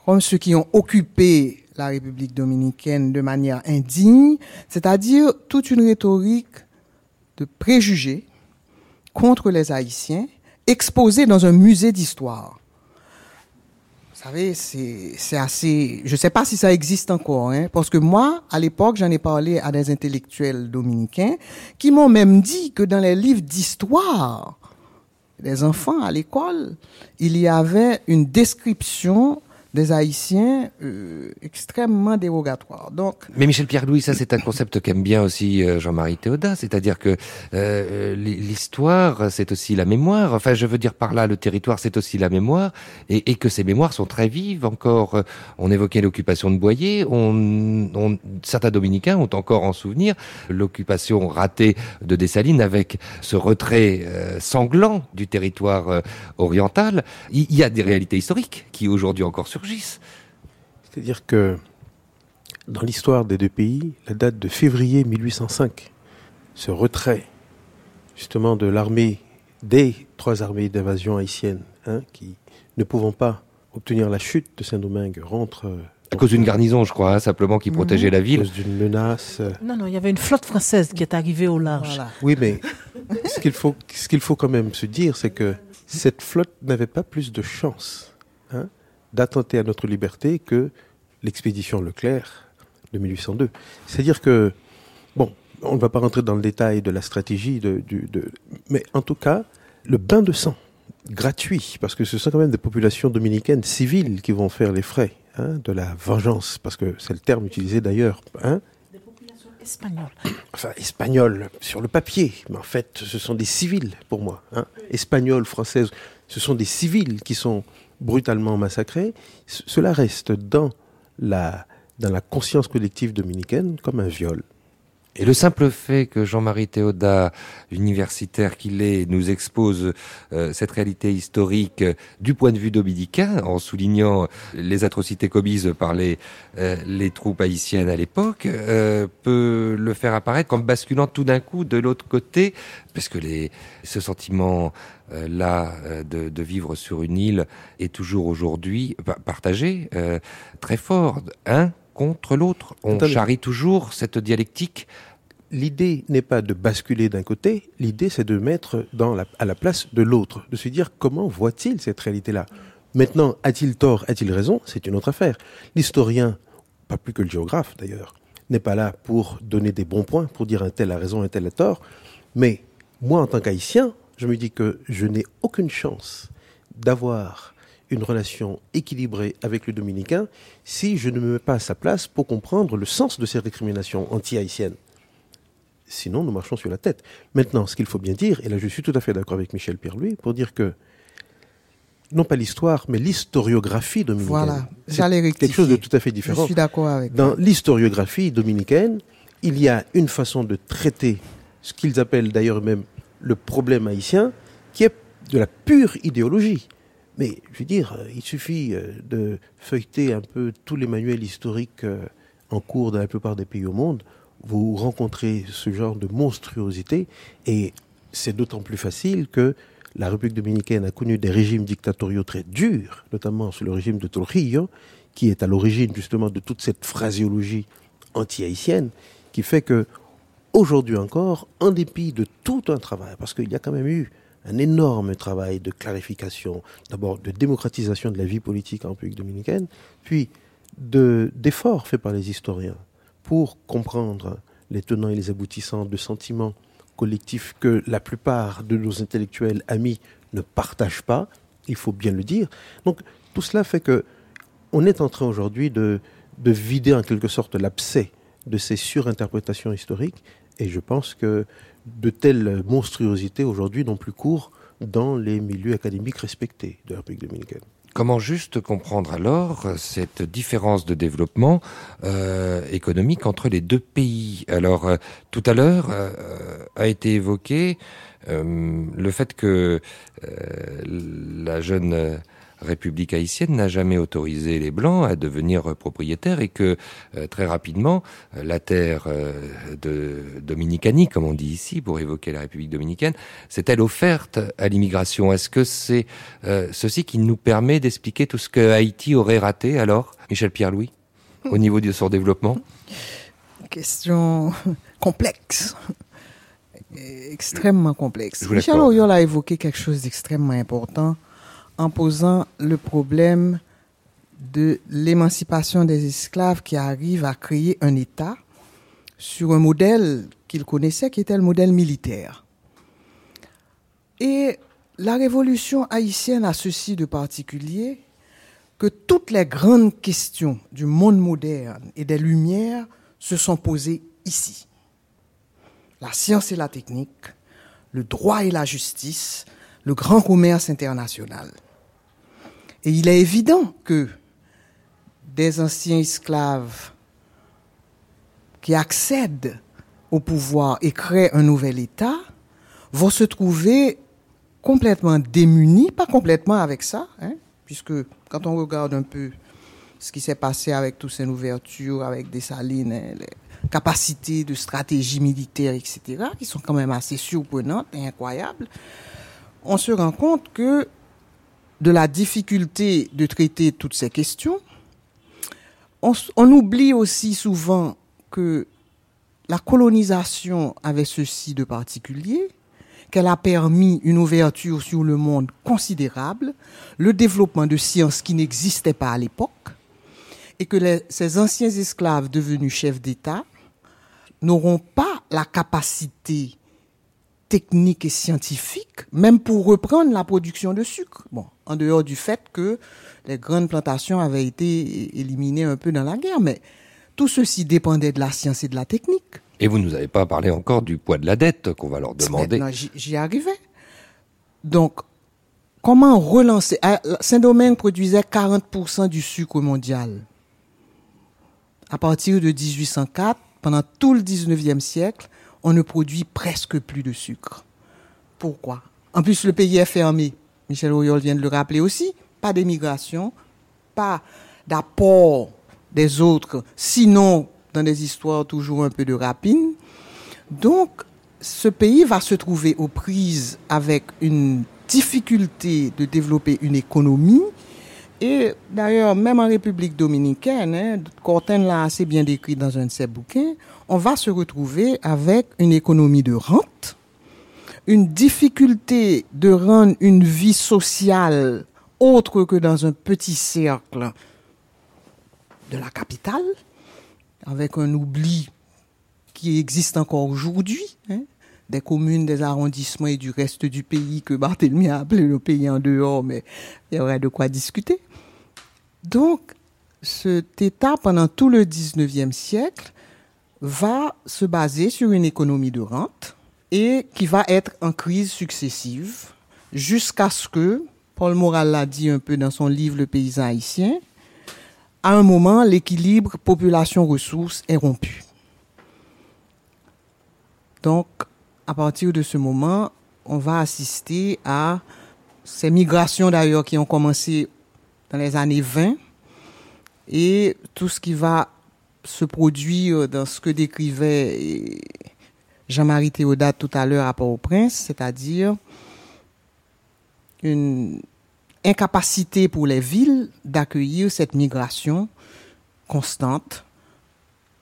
comme ceux qui ont occupé la République dominicaine de manière indigne, c'est-à-dire toute une rhétorique de préjugés contre les Haïtiens, exposée dans un musée d'histoire. Vous savez, c'est assez... Je ne sais pas si ça existe encore, hein, parce que moi, à l'époque, j'en ai parlé à des intellectuels dominicains qui m'ont même dit que dans les livres d'histoire des enfants à l'école, il y avait une description des Haïtiens euh, extrêmement dérogatoires. Donc, mais Michel Pierre-Louis, ça c'est un concept qu'aime bien aussi euh, Jean-Marie Théodat, c'est-à-dire que euh, l'histoire c'est aussi la mémoire. Enfin, je veux dire par là, le territoire c'est aussi la mémoire, et, et, que ces mémoires sont très vives. Encore, on évoquait l'occupation de Boyer, on, on, certains dominicains ont encore en souvenir l'occupation ratée de Dessalines avec ce retrait sanglant du territoire oriental. Il y a des réalités historiques qui aujourd'hui encore sur c'est-à-dire que dans l'histoire des deux pays, la date de février 1805, ce retrait justement de l'armée, des trois armées d'invasion haïtiennes, hein, qui ne pouvant pas obtenir la chute de Saint-Domingue, rentre euh, à cause d'une garnison, je crois, hein, simplement qui protégeait la ville. À cause d'une menace. Non, non, il y avait une flotte française qui est arrivée au large. Oui, mais ce qu'il faut, ce qu'il faut quand même se dire, c'est que cette flotte n'avait pas plus de chance hein, d'attenter à notre liberté que l'expédition Leclerc de 1802. C'est-à-dire que, bon, on ne va pas rentrer dans le détail de la stratégie, de, de, mais en tout cas, le bain de sang gratuit, parce que ce sont quand même des populations dominicaines civiles qui vont faire les frais hein, de la vengeance, parce que c'est le terme utilisé d'ailleurs. Hein, des populations espagnoles. Enfin, espagnoles sur le papier, mais en fait, ce sont des civils pour moi. Hein, espagnoles, françaises, ce sont des civils qui sont brutalement massacrés, cela reste dans la, dans la conscience collective dominicaine comme un viol. Et le simple fait que Jean-Marie Théodat, universitaire qu'il est, nous expose euh, cette réalité historique euh, du point de vue dominicain, en soulignant les atrocités commises par les, euh, les troupes haïtiennes à l'époque, peut le faire apparaître comme basculant tout d'un coup de l'autre côté, parce que les, ce sentiment là de, de, vivre sur une île est toujours aujourd'hui partagé très fort. Un contre l'autre. On charrie toujours cette dialectique. L'idée n'est pas de basculer d'un côté, l'idée c'est de mettre dans la, à la place de l'autre, de se dire comment voit-il cette réalité-là Maintenant, a-t-il tort, a-t-il raison? C'est une autre affaire. L'historien, pas plus que le géographe d'ailleurs, n'est pas là pour donner des bons points, pour dire un tel a raison, un tel a tort. Mais moi, en tant qu'haïtien, je me dis que je n'ai aucune chance d'avoir une relation équilibrée avec le dominicain si je ne me mets pas à sa place pour comprendre le sens de ces récriminations anti-haïtiennes. Sinon, nous marchons sur la tête. Maintenant, ce qu'il faut bien dire, et là je suis tout à fait d'accord avec Michel Pierre-Louis, pour dire que, non pas l'histoire, mais l'historiographie dominicaine. Voilà, j'allais quelque chose de tout à fait Je différent. suis d'accord avec Dans l'historiographie dominicaine, il y a une façon de traiter ce qu'ils appellent d'ailleurs même le problème haïtien, qui est de la pure idéologie. Mais je veux dire, euh, il suffit euh, de feuilleter un peu tous les manuels historiques euh, en cours dans la plupart des pays au monde, vous rencontrez ce genre de monstruosité, et c'est d'autant plus facile que la République dominicaine a connu des régimes dictatoriaux très durs, notamment sous le régime de Trujillo, qui est à l'origine justement de toute cette phraséologie anti-haïtienne, qui fait que aujourd'hui encore, en dépit de tout un travail, parce qu'il y a quand même eu un énorme travail de clarification, d'abord de démocratisation de la vie politique en République dominicaine, puis de- d'efforts faits par les historiens pour comprendre les tenants et les aboutissants de sentiments collectifs que la plupart de nos intellectuels amis ne partagent pas, il faut bien le dire. Donc tout cela fait que on est en train aujourd'hui de, de vider en quelque sorte l'abcès de ces surinterprétations historiques et je pense que de telles monstruosités aujourd'hui n'ont plus cours dans les milieux académiques respectés de la République dominicaine. Comment juste comprendre alors cette différence de développement euh, économique entre les deux pays? Alors, euh, tout à l'heure euh, a été évoqué le fait que la jeune République haïtienne n'a jamais autorisé les Blancs à devenir propriétaires et que euh, très rapidement, euh, la terre euh, de Dominicanie, comme on dit ici, pour évoquer la République dominicaine, s'est-elle offerte à l'immigration? Est-ce que c'est euh, ceci qui nous permet d'expliquer tout ce que Haïti aurait raté alors, Michel Pierre-Louis, au niveau de son développement? Question complexe. Extrêmement complexe. Michel. Auriol a évoqué quelque chose d'extrêmement important en posant le problème de l'émancipation des esclaves qui arrive à créer un État sur un modèle qu'il connaissait qui était le modèle militaire. Et la révolution haïtienne a ceci de particulier que toutes les grandes questions du monde moderne et des Lumières se sont posées ici. La science et la technique, le droit et la justice, le grand commerce international. Et il est évident que des anciens esclaves qui accèdent au pouvoir et créent un nouvel État vont se trouver complètement démunis, pas complètement avec ça, hein, puisque quand on regarde un peu ce qui s'est passé avec toutes ces ouvertures, avec Dessalines, hein, les capacités de stratégie militaire, etc., qui sont quand même assez surprenantes et incroyables, on se rend compte que de la difficulté de traiter toutes ces questions, on, oublie aussi souvent que la colonisation avait ceci de particulier, qu'elle a permis une ouverture sur le monde considérable, le développement de sciences qui n'existaient pas à l'époque, et que ces anciens esclaves devenus chefs d'État n'auront pas la capacité technique et scientifique, même pour reprendre la production de sucre. Bon, en dehors du fait que les grandes plantations avaient été éliminées un peu dans la guerre, mais tout ceci dépendait de la science et de la technique. Et vous nous avez pas parlé encore du poids de la dette qu'on va leur demander. J'y arrivais. Donc, comment relancer? Ah, Saint-Domingue produisait 40% du sucre mondial. À partir de 1804, pendant tout le 19e siècle, on ne produit presque plus de sucre. Pourquoi? En plus, le pays est fermé. Michel Auriol vient de le rappeler aussi. Pas d'émigration, pas d'apport des autres, sinon dans des histoires toujours un peu de rapine. Donc, ce pays va se trouver aux prises avec une difficulté de développer une économie. Et d'ailleurs, même en République dominicaine, hein, Corten l'a assez bien décrit dans un de ses bouquins, on va se retrouver avec une économie de rente, une difficulté de rendre une vie sociale autre que dans un petit cercle de la capitale, avec un oubli qui existe encore aujourd'hui, hein, des communes, des arrondissements et du reste du pays que Barthélemy a appelé le pays en dehors, mais il y aurait de quoi discuter. Donc, cet État, pendant tout le 19e siècle, va se baser sur une économie de rente et qui va être en crise successive jusqu'à ce que, Paul Moral l'a dit un peu dans son livre Le paysan haïtien, à un moment, l'équilibre population-ressources est rompu. Donc, à partir de ce moment, on va assister à ces migrations d'ailleurs qui ont commencé dans les années 20 et tout ce qui va se produire dans ce que décrivait Jean-Marie Théodate tout à l'heure à Port-au-Prince, c'est-à-dire une incapacité pour les villes d'accueillir cette migration constante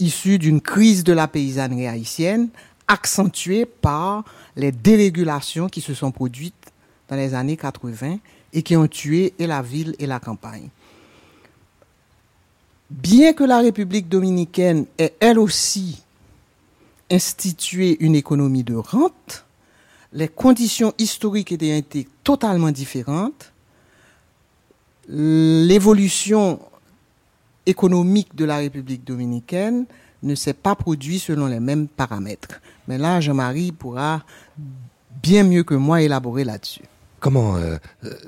issue d'une crise de la paysannerie haïtienne accentuée par les dérégulations qui se sont produites dans les années 80 et qui ont tué et la ville et la campagne. Bien que la République dominicaine ait elle aussi institué une économie de rente, les conditions historiques étaient totalement différentes. L'évolution économique de la République dominicaine ne s'est pas produite selon les mêmes paramètres. Mais là, Jean-Marie pourra bien mieux que moi élaborer là-dessus. Comment euh,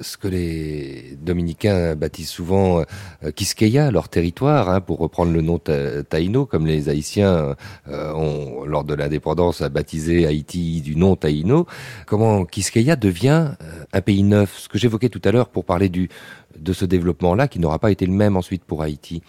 ce que les dominicains baptisent souvent euh, Quisqueya, leur territoire, hein, pour reprendre le nom taïno, comme les Haïtiens euh, ont, lors de l'indépendance, baptisé Haïti du nom taïno, comment Quisqueya devient euh, un pays neuf? Ce que j'évoquais tout à l'heure pour parler du, de ce développement-là, qui n'aura pas été le même ensuite pour Haïti.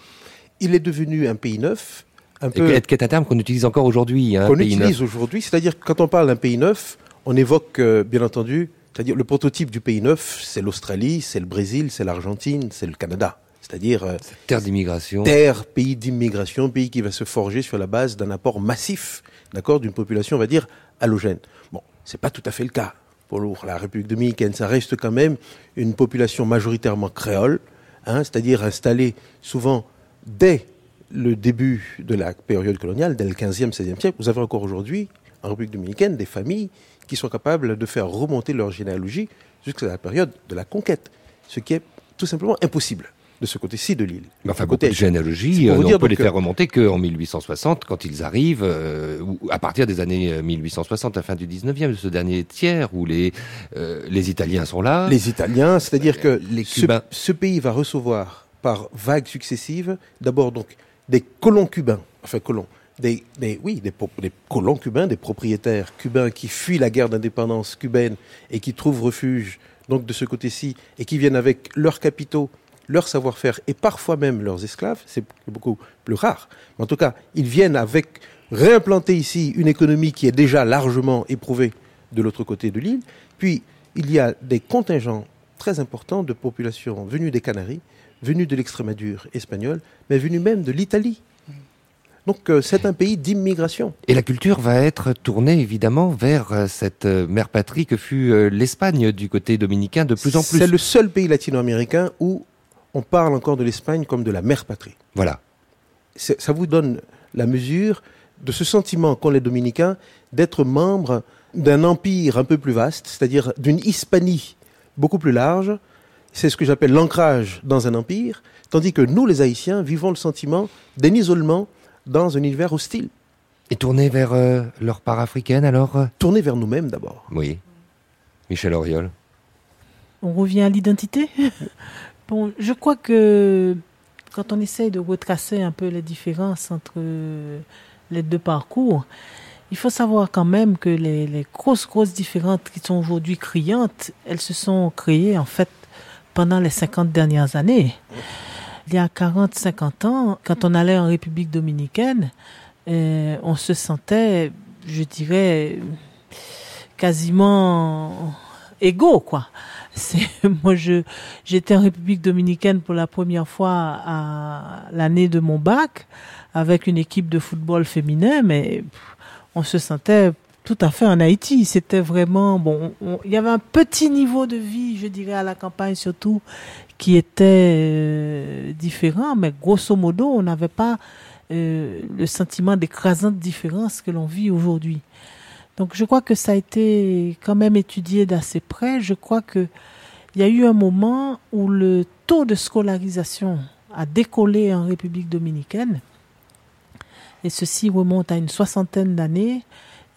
Il est devenu un pays neuf, un peu... Et qui est un terme qu'on utilise encore aujourd'hui. Hein, qu'on utilise aujourd'hui, c'est-à-dire quand on parle d'un pays neuf, on évoque, bien entendu, c'est-à-dire le prototype du pays neuf, c'est l'Australie, c'est le Brésil, c'est l'Argentine, c'est le Canada. C'est-à-dire euh, terre d'immigration, terre, pays d'immigration, pays qui va se forger sur la base d'un apport massif, d'accord, d'une population, on va dire halogène. Bon, c'est pas tout à fait le cas pour la République dominicaine. Ça reste quand même une population majoritairement créole, hein, c'est-à-dire installée souvent dès le début de la période coloniale, dès le 15e, 16e siècle. Vous avez encore aujourd'hui en République dominicaine des familles qui sont capables de faire remonter leur généalogie jusqu'à la période de la conquête, ce qui est tout simplement impossible de ce côté-ci de l'île. Mais enfin, côté de généalogie, euh, on peut les faire remonter qu'en 1860, quand ils arrivent, euh, à partir des années 1860, à la fin du 19e, de ce dernier tiers, où les, euh, les Italiens sont là. Les Italiens, c'est-à-dire que les Cubains. Ce, pays va recevoir par vagues successives, d'abord donc des colons cubains, enfin colons, des, oui, des, colons cubains, des propriétaires cubains qui fuient la guerre d'indépendance cubaine et qui trouvent refuge donc de ce côté-ci et qui viennent avec leurs capitaux, leur savoir-faire et parfois même leurs esclaves, c'est beaucoup plus rare. Mais en tout cas, ils viennent avec réimplanter ici une économie qui est déjà largement éprouvée de l'autre côté de l'île. Puis il y a des contingents très importants de populations venues des Canaries, venues de l'extrémadure espagnole, mais venues même de l'Italie. Donc euh, c'est un pays d'immigration. Et la culture va être tournée évidemment vers euh, cette euh, mère patrie que fut l'Espagne du côté dominicain de plus en plus. C'est le seul pays latino-américain où on parle encore de l'Espagne comme de la mère patrie. Voilà. Ça vous donne la mesure de ce sentiment qu'ont les dominicains d'être membres d'un empire un peu plus vaste, c'est-à-dire d'une Hispanie beaucoup plus large. C'est ce que j'appelle l'ancrage dans un empire, tandis que nous, les Haïtiens, vivons le sentiment d'un isolement dans un univers hostile. Et tourner vers euh, leur part africaine alors euh? Tourner vers nous-mêmes d'abord. Oui. Michel Auriol. On revient à l'identité Bon, je crois que quand on essaye de retracer un peu les différences entre les deux parcours, il faut savoir quand même que les, les grosses, grosses différences qui sont aujourd'hui criantes, elles se sont créées en fait pendant les 50 dernières années il y a 40, 50 ans, quand on allait en République dominicaine, euh, on se sentait, je dirais, quasiment égaux, quoi. C'est, moi, je, j'étais en République dominicaine pour la première fois à l'année de mon bac avec une équipe de football féminin, mais on se sentait Tout à fait, en Haïti, c'était vraiment bon. Il y avait un petit niveau de vie, je dirais, à la campagne surtout, qui était euh, différent, mais grosso modo, on n'avait pas euh, le sentiment d'écrasante différence que l'on vit aujourd'hui. Donc, je crois que ça a été quand même étudié d'assez près. Je crois que il y a eu un moment où le taux de scolarisation a décollé en République dominicaine, et ceci remonte à une soixantaine d'années.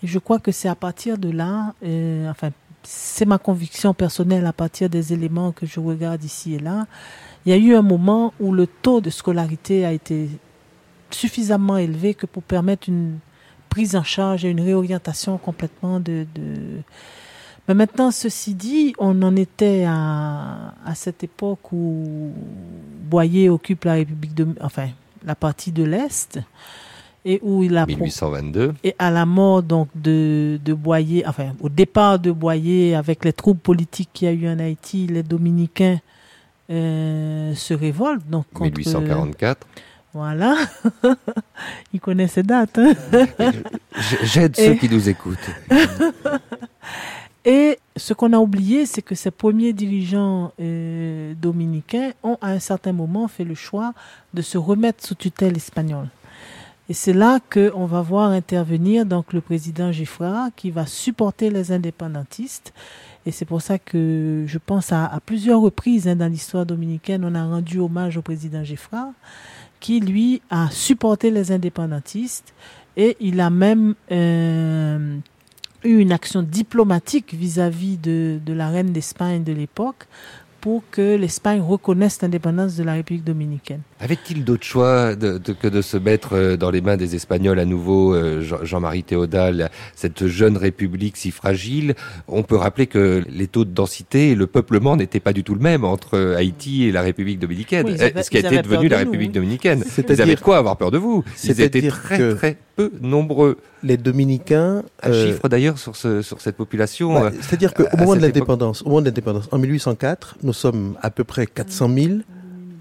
Et je crois que c'est à partir de là, euh, enfin, c'est ma conviction personnelle à partir des éléments que je regarde ici et là. Il y a eu un moment où le taux de scolarité a été suffisamment élevé que pour permettre une prise en charge et une réorientation complètement de. Mais maintenant, ceci dit, on en était à, à cette époque où Boyer occupe la République de, enfin, la partie de l'Est et où il a 1822 et à la mort donc de, de Boyer, enfin au départ de Boyer avec les troubles politiques qu'il y a eu en Haïti, les Dominicains euh, se révoltent donc contre, 1844. Voilà, il connaît ces dates. Hein? J'aide ceux qui nous écoutent. Et ce qu'on a oublié, c'est que ces premiers dirigeants euh, dominicains ont à un certain moment fait le choix de se remettre sous tutelle espagnole. Et c'est là qu'on va voir intervenir donc le président Giffard qui va supporter les indépendantistes. Et c'est pour ça que je pense à, plusieurs reprises hein, dans l'histoire dominicaine, on a rendu hommage au président Giffard qui, lui, a supporté les indépendantistes et il a même euh, eu une action diplomatique vis-à-vis de la reine d'Espagne de l'époque pour que l'Espagne reconnaisse l'indépendance de la République dominicaine. Avait-il d'autres choix de, de, que de se mettre euh, dans les mains des Espagnols à nouveau, euh, Jean-Marie Théodal, cette jeune république si fragile? On peut rappeler que les taux de densité et le peuplement n'étaient pas du tout le même entre Haïti et la République dominicaine, Oui, ils avaient- ce qui a été devenu la de nous, République hein. dominicaine. Ils C'est-à-dire- avaient de quoi avoir peur de vous? Ils étaient très très peu nombreux. Les Dominicains. Un euh, chiffre d'ailleurs sur, ce, sur cette population. Ouais, euh, C'est-à-dire qu'au moment de cette l'indépendance, au moment de l'indépendance, en 1804, nous sommes à peu près 400 000,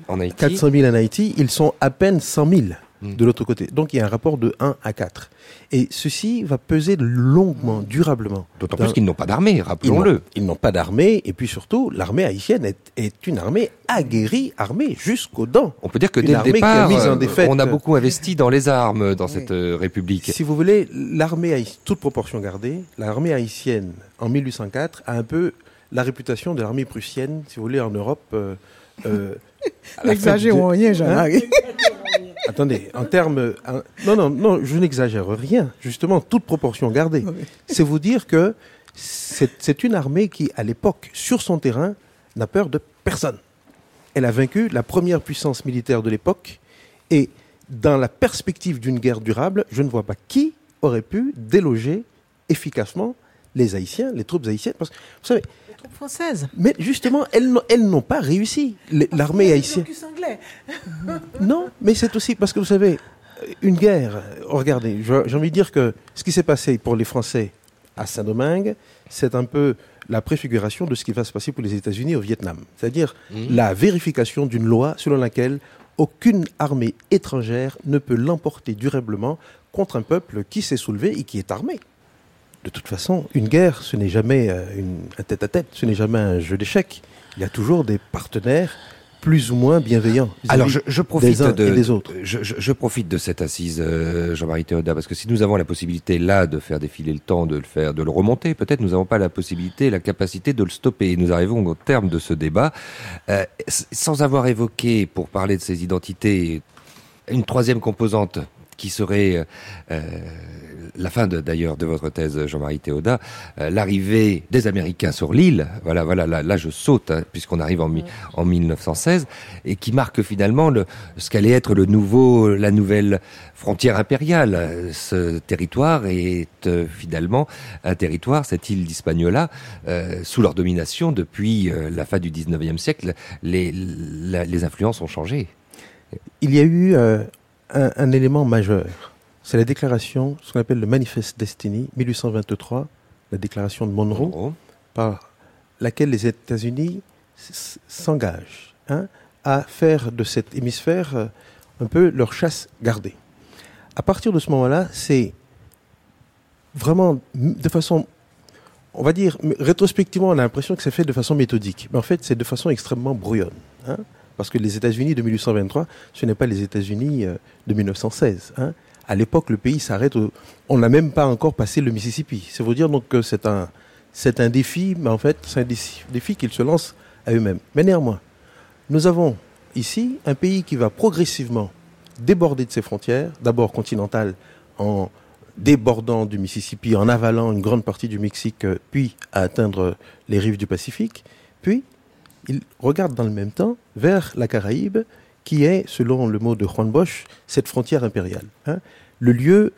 en Haïti. 400 000 en Haïti, ils sont à peine 100 000 Mm. de l'autre côté. Donc il y a un rapport de 1 à 4. Et ceci va peser longuement, durablement. D'autant plus qu'ils n'ont pas d'armée, rappelons-le. Ils n'ont pas d'armée, et puis surtout, l'armée haïtienne est, est une armée aguerrie, armée jusqu'aux dents. On peut dire que Une dès le a départ, mis en euh, on a beaucoup investi dans les armes dans cette euh, république. Si vous voulez, l'armée haïtienne, toute proportion gardée, l'armée haïtienne en 1804 a un peu la réputation de l'armée prussienne, si vous voulez, en Europe. euh, euh, N'exagérons fin rien, Hein Jean-Marie. Attendez, en termes. en- Non, non, non, je n'exagère rien. Justement, toute proportion gardée. C'est vous dire que c'est c'est une armée qui, à l'époque, sur son terrain, n'a peur de personne. Elle a vaincu la première puissance militaire de l'époque et dans la perspective d'une guerre durable, je ne vois pas qui aurait pu déloger efficacement les Haïtiens, les troupes haïtiennes. Parce que, vous savez, Les troupes françaises. mais justement, elles, n'ont- elles n'ont pas réussi. L'armée haïtienne. anglais. Non, mais c'est aussi parce que vous savez, une guerre. euh, Regardez, j'ai envie de dire que ce qui s'est passé pour les Français à Saint-Domingue, c'est un peu la préfiguration de ce qui va se passer pour les États-Unis au Vietnam. C'est-à-dire Mhm. la vérification d'une loi selon laquelle aucune armée étrangère ne peut l'emporter durablement contre un peuple qui s'est soulevé et qui est armé. De toute façon, une guerre, ce n'est jamais euh, une, un tête-à-tête, ce n'est jamais un jeu d'échecs. Il y a toujours des partenaires plus ou moins bienveillants. Alors je, je profite des uns de, et des autres. Je, je- je profite de cette assise, euh, Jean-Marie Théoda, parce que si nous avons la possibilité là de faire défiler le temps, de le faire, de le remonter, peut-être nous n'avons pas la possibilité, la capacité de le stopper. Et nous arrivons au terme de ce débat, euh, sans avoir évoqué, pour parler de ces identités, une troisième composante qui serait euh, la fin de- d'ailleurs de votre thèse, Jean-Marie Théoda, euh, l'arrivée des Américains sur l'île. Voilà, voilà, là, là je saute hein, puisqu'on arrive en, mi- en 1916 et qui marque finalement le, ce qu'allait être le nouveau, la nouvelle frontière impériale. Ce territoire est euh, finalement un territoire, cette île d'Hispaniola, euh, sous leur domination depuis euh, la fin du 19e siècle. Les, la- les influences ont changé. Il y a eu euh, un, un élément majeur. C'est la déclaration, ce qu'on appelle le Manifest Destiny, 1823, la déclaration de Monroe, Monroe. par laquelle les États-Unis s'engagent hein, à faire de cet hémisphère euh, un peu leur chasse gardée. À partir de ce moment-là, c'est vraiment de façon, on va dire, rétrospectivement, on a l'impression que c'est fait de façon méthodique. Mais en fait, c'est de façon extrêmement brouillonne. Hein parce que les États-Unis de 1823, ce n'est pas les États-Unis euh, de 1916. Hein à l'époque, le pays s'arrête. On n'a même pas encore passé le Mississippi. C'est vous dire donc que c'est un, c'est un défi, mais en fait, c'est un défi qu'ils se lancent à eux-mêmes. Mais néanmoins, nous avons ici un pays qui va progressivement déborder de ses frontières, d'abord continentales, en débordant du Mississippi, en avalant une grande partie du Mexique, euh, puis à atteindre les rives du Pacifique, puis il regarde dans le même temps vers la Caraïbe, qui est, selon le mot de Juan Bosch, cette frontière impériale. Hein. le lieu,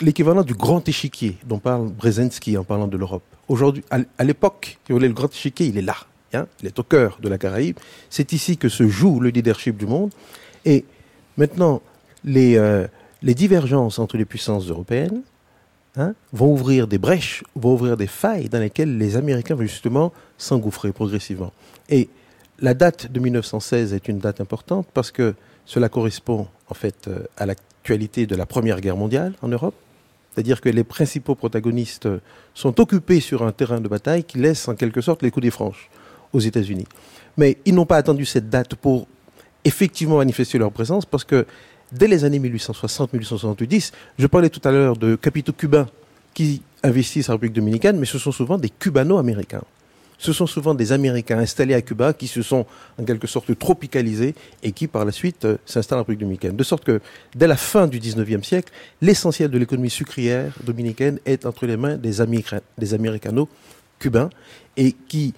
l'équivalent du grand échiquier dont parle Brzezinski en parlant de l'Europe. Aujourd'hui, à l'époque, le grand échiquier, il est là. Hein, il est au cœur de la Caraïbe. C'est ici que se joue le leadership du monde. Et maintenant, les, euh, divergences entre les puissances européennes hein, vont ouvrir des brèches, vont ouvrir des failles dans lesquelles les Américains vont justement s'engouffrer progressivement. Et la date de 1916 est une date importante parce que cela correspond en fait euh, à l'actualité de la Première Guerre mondiale en Europe. C'est-à-dire que les principaux protagonistes sont occupés sur un terrain de bataille qui laisse en quelque sorte les coups des franches aux États-Unis. Mais ils n'ont pas attendu cette date pour effectivement manifester leur présence parce que dès les années 1860-1870, je parlais tout à l'heure de capitaux cubains qui investissent en République dominicaine, mais ce sont souvent des cubano-américains. Ce sont souvent des Américains installés à Cuba qui se sont en quelque sorte tropicalisés et qui par la suite euh, s'installent en République dominicaine. De sorte que dès la fin du 19e siècle, l'essentiel de l'économie sucrière dominicaine est entre les mains des, américano-cubains et qui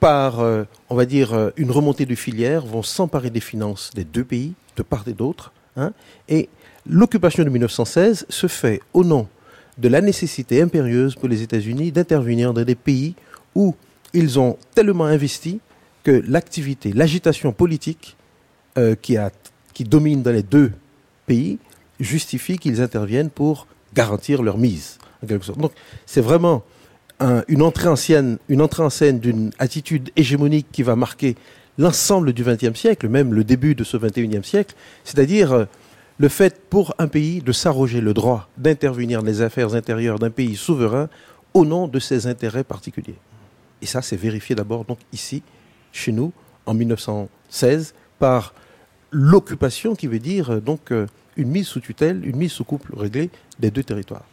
par, euh, on va dire, euh, une remontée de filière, vont s'emparer des finances des deux pays, de part et d'autre. Hein. et l'occupation de 1916 se fait au nom de la nécessité impérieuse pour les États-Unis d'intervenir dans des pays où ils ont tellement investi que l'activité, l'agitation politique euh, qui, domine dans les deux pays justifie qu'ils interviennent pour garantir leur mise, en quelque sorte. Donc, c'est vraiment une, entrée en scène, une entrée en scène d'une attitude hégémonique qui va marquer l'ensemble du XXe siècle, même le début de ce XXIe siècle, c'est-à-dire euh, le fait pour un pays de s'arroger le droit d'intervenir dans les affaires intérieures d'un pays souverain au nom de ses intérêts particuliers. Et ça, c'est vérifié d'abord donc ici, chez nous, en 1916, par l'occupation qui veut dire euh, donc euh, une mise sous tutelle, une mise sous couple réglée des deux territoires.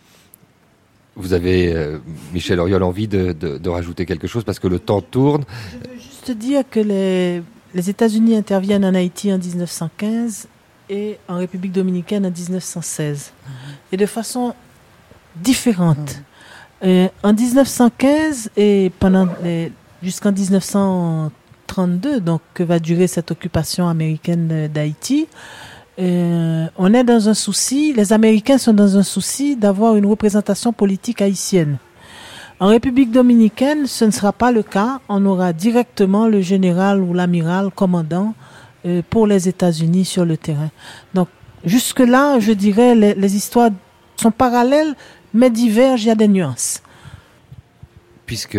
Vous avez, euh, Michel Auriol, envie de, de, rajouter quelque chose parce que le temps tourne. Je veux juste dire que les, les États-Unis interviennent en Haïti en 1915 et en République dominicaine en 1916. Et de façon différente. Euh, en 1915 et jusqu'en 1932, donc que va durer cette occupation américaine d'Haïti, euh, on est dans un souci, les Américains sont dans un souci d'avoir une représentation politique haïtienne. En République dominicaine, ce ne sera pas le cas. On aura directement le général ou l'amiral commandant euh, pour les États-Unis sur le terrain. Donc, jusque-là, je dirais, les histoires sont parallèles, mais divergent, il y a des nuances puisque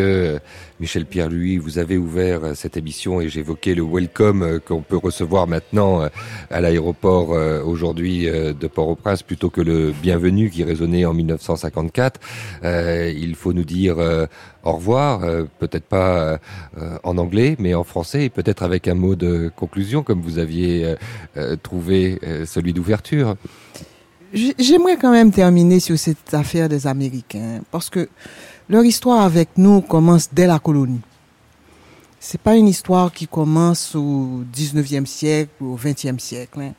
Michel Pierre-Louis, vous avez ouvert euh, cette émission et j'évoquais le welcome euh, qu'on peut recevoir maintenant euh, à l'aéroport aujourd'hui de Port-au-Prince plutôt que le bienvenu qui résonnait en 1954. il faut nous dire au revoir, peut-être pas en anglais, mais en français et peut-être avec un mot de conclusion comme vous aviez trouvé celui d'ouverture. J'aimerais quand même terminer sur cette affaire des Américains parce que leur histoire avec nous commence dès la colonie. C'est pas une histoire qui commence au 19e siècle ou au 20e siècle. Hein.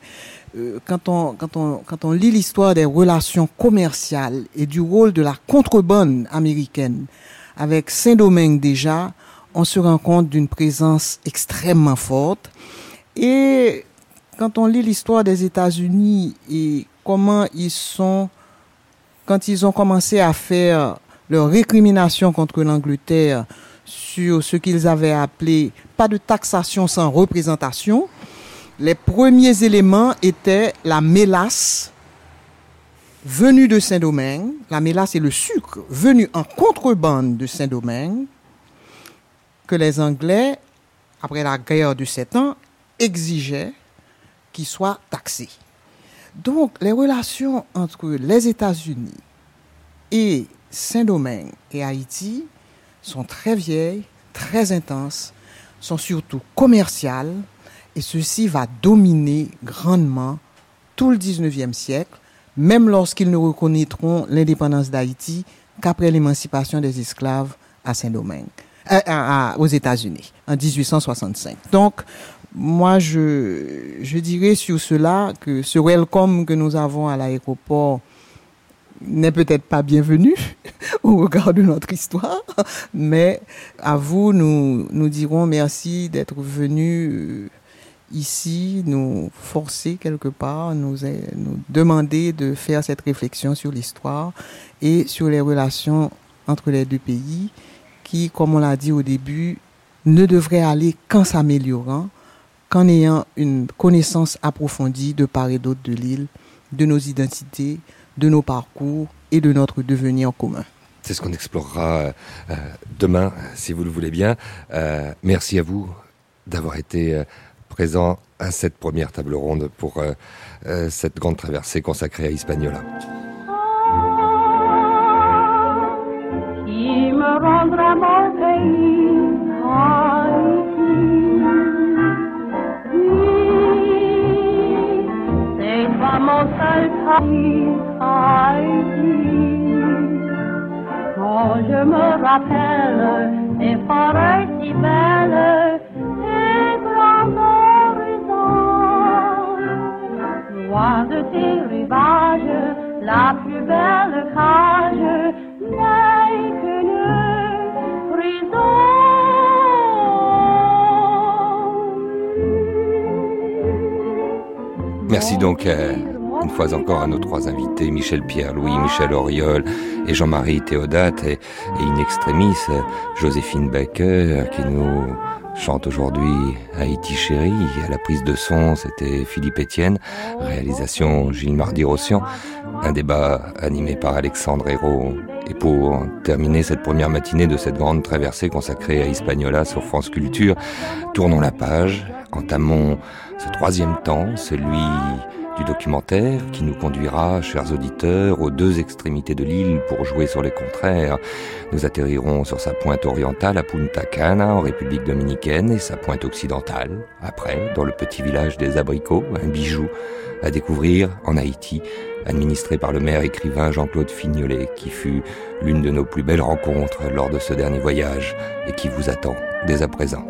Euh, quand, on, quand, on, quand on lit l'histoire des relations commerciales et du rôle de la contrebande américaine avec Saint-Domingue déjà, on se rend compte d'une présence extrêmement forte. Et quand on lit l'histoire des États-Unis et comment ils sont, quand ils ont commencé à faire leur récrimination contre l'Angleterre sur ce qu'ils avaient appelé pas de taxation sans représentation, les premiers éléments étaient la mélasse venue de Saint-Domingue, la mélasse et le sucre venu en contrebande de Saint-Domingue, que les Anglais, après la guerre de sept ans, exigeaient qu'ils soient taxés. Donc les relations entre les États-Unis Et Saint-Domingue et Haïti sont très vieilles, très intenses, sont surtout commerciales, et ceci va dominer grandement tout le 19e siècle, même lorsqu'ils ne reconnaîtront l'indépendance d'Haïti qu'après l'émancipation des esclaves à Saint-Domingue, euh, aux États-Unis, en 1865. Donc, moi, je, je dirais sur cela que ce welcome que nous avons à l'aéroport n'est peut-être pas bienvenu au regard de notre histoire, mais à vous, nous, nous dirons merci d'être venus euh, ici, nous forcer quelque part, nous, nous demander de faire cette réflexion sur l'histoire et sur les relations entre les deux pays qui, comme on l'a dit au début, ne devraient aller qu'en s'améliorant, qu'en ayant une connaissance approfondie de part et d'autre de l'île, de nos identités, de nos parcours et de notre devenir commun. C'est ce qu'on explorera euh, demain, si vous le voulez bien. Euh, merci à vous d'avoir été euh, présent à cette première table ronde pour cette grande traversée consacrée à Hispaniola. Qui me rendra mon Quand je me rappelle des forêts si belles et grands horizons, loin de tes rivages, la plus belle Merci donc à une fois encore à nos trois invités, Michel Pierre, Louis, Michel Auriol et Jean-Marie Théodate et, in extremis Joséphine Becker qui nous chante aujourd'hui Haïti chérie. À la prise de son, c'était Philippe Etienne. Réalisation Gilles Mardi-Rossian. Un débat animé par Alexandre Hérault. Et pour terminer cette première matinée de cette grande traversée consacrée à Hispaniola sur France Culture, tournons la page, entamons ce troisième temps, celui du documentaire qui nous conduira, chers auditeurs, aux deux extrémités de l'île pour jouer sur les contraires. Nous atterrirons sur sa pointe orientale à Punta Cana, en République dominicaine, et sa pointe occidentale, après, dans le petit village des Abricots, un bijou à découvrir en Haïti, administré par le maire écrivain Jean-Claude Fignolet, qui fut l'une de nos plus belles rencontres lors de ce dernier voyage et qui vous attend dès à présent.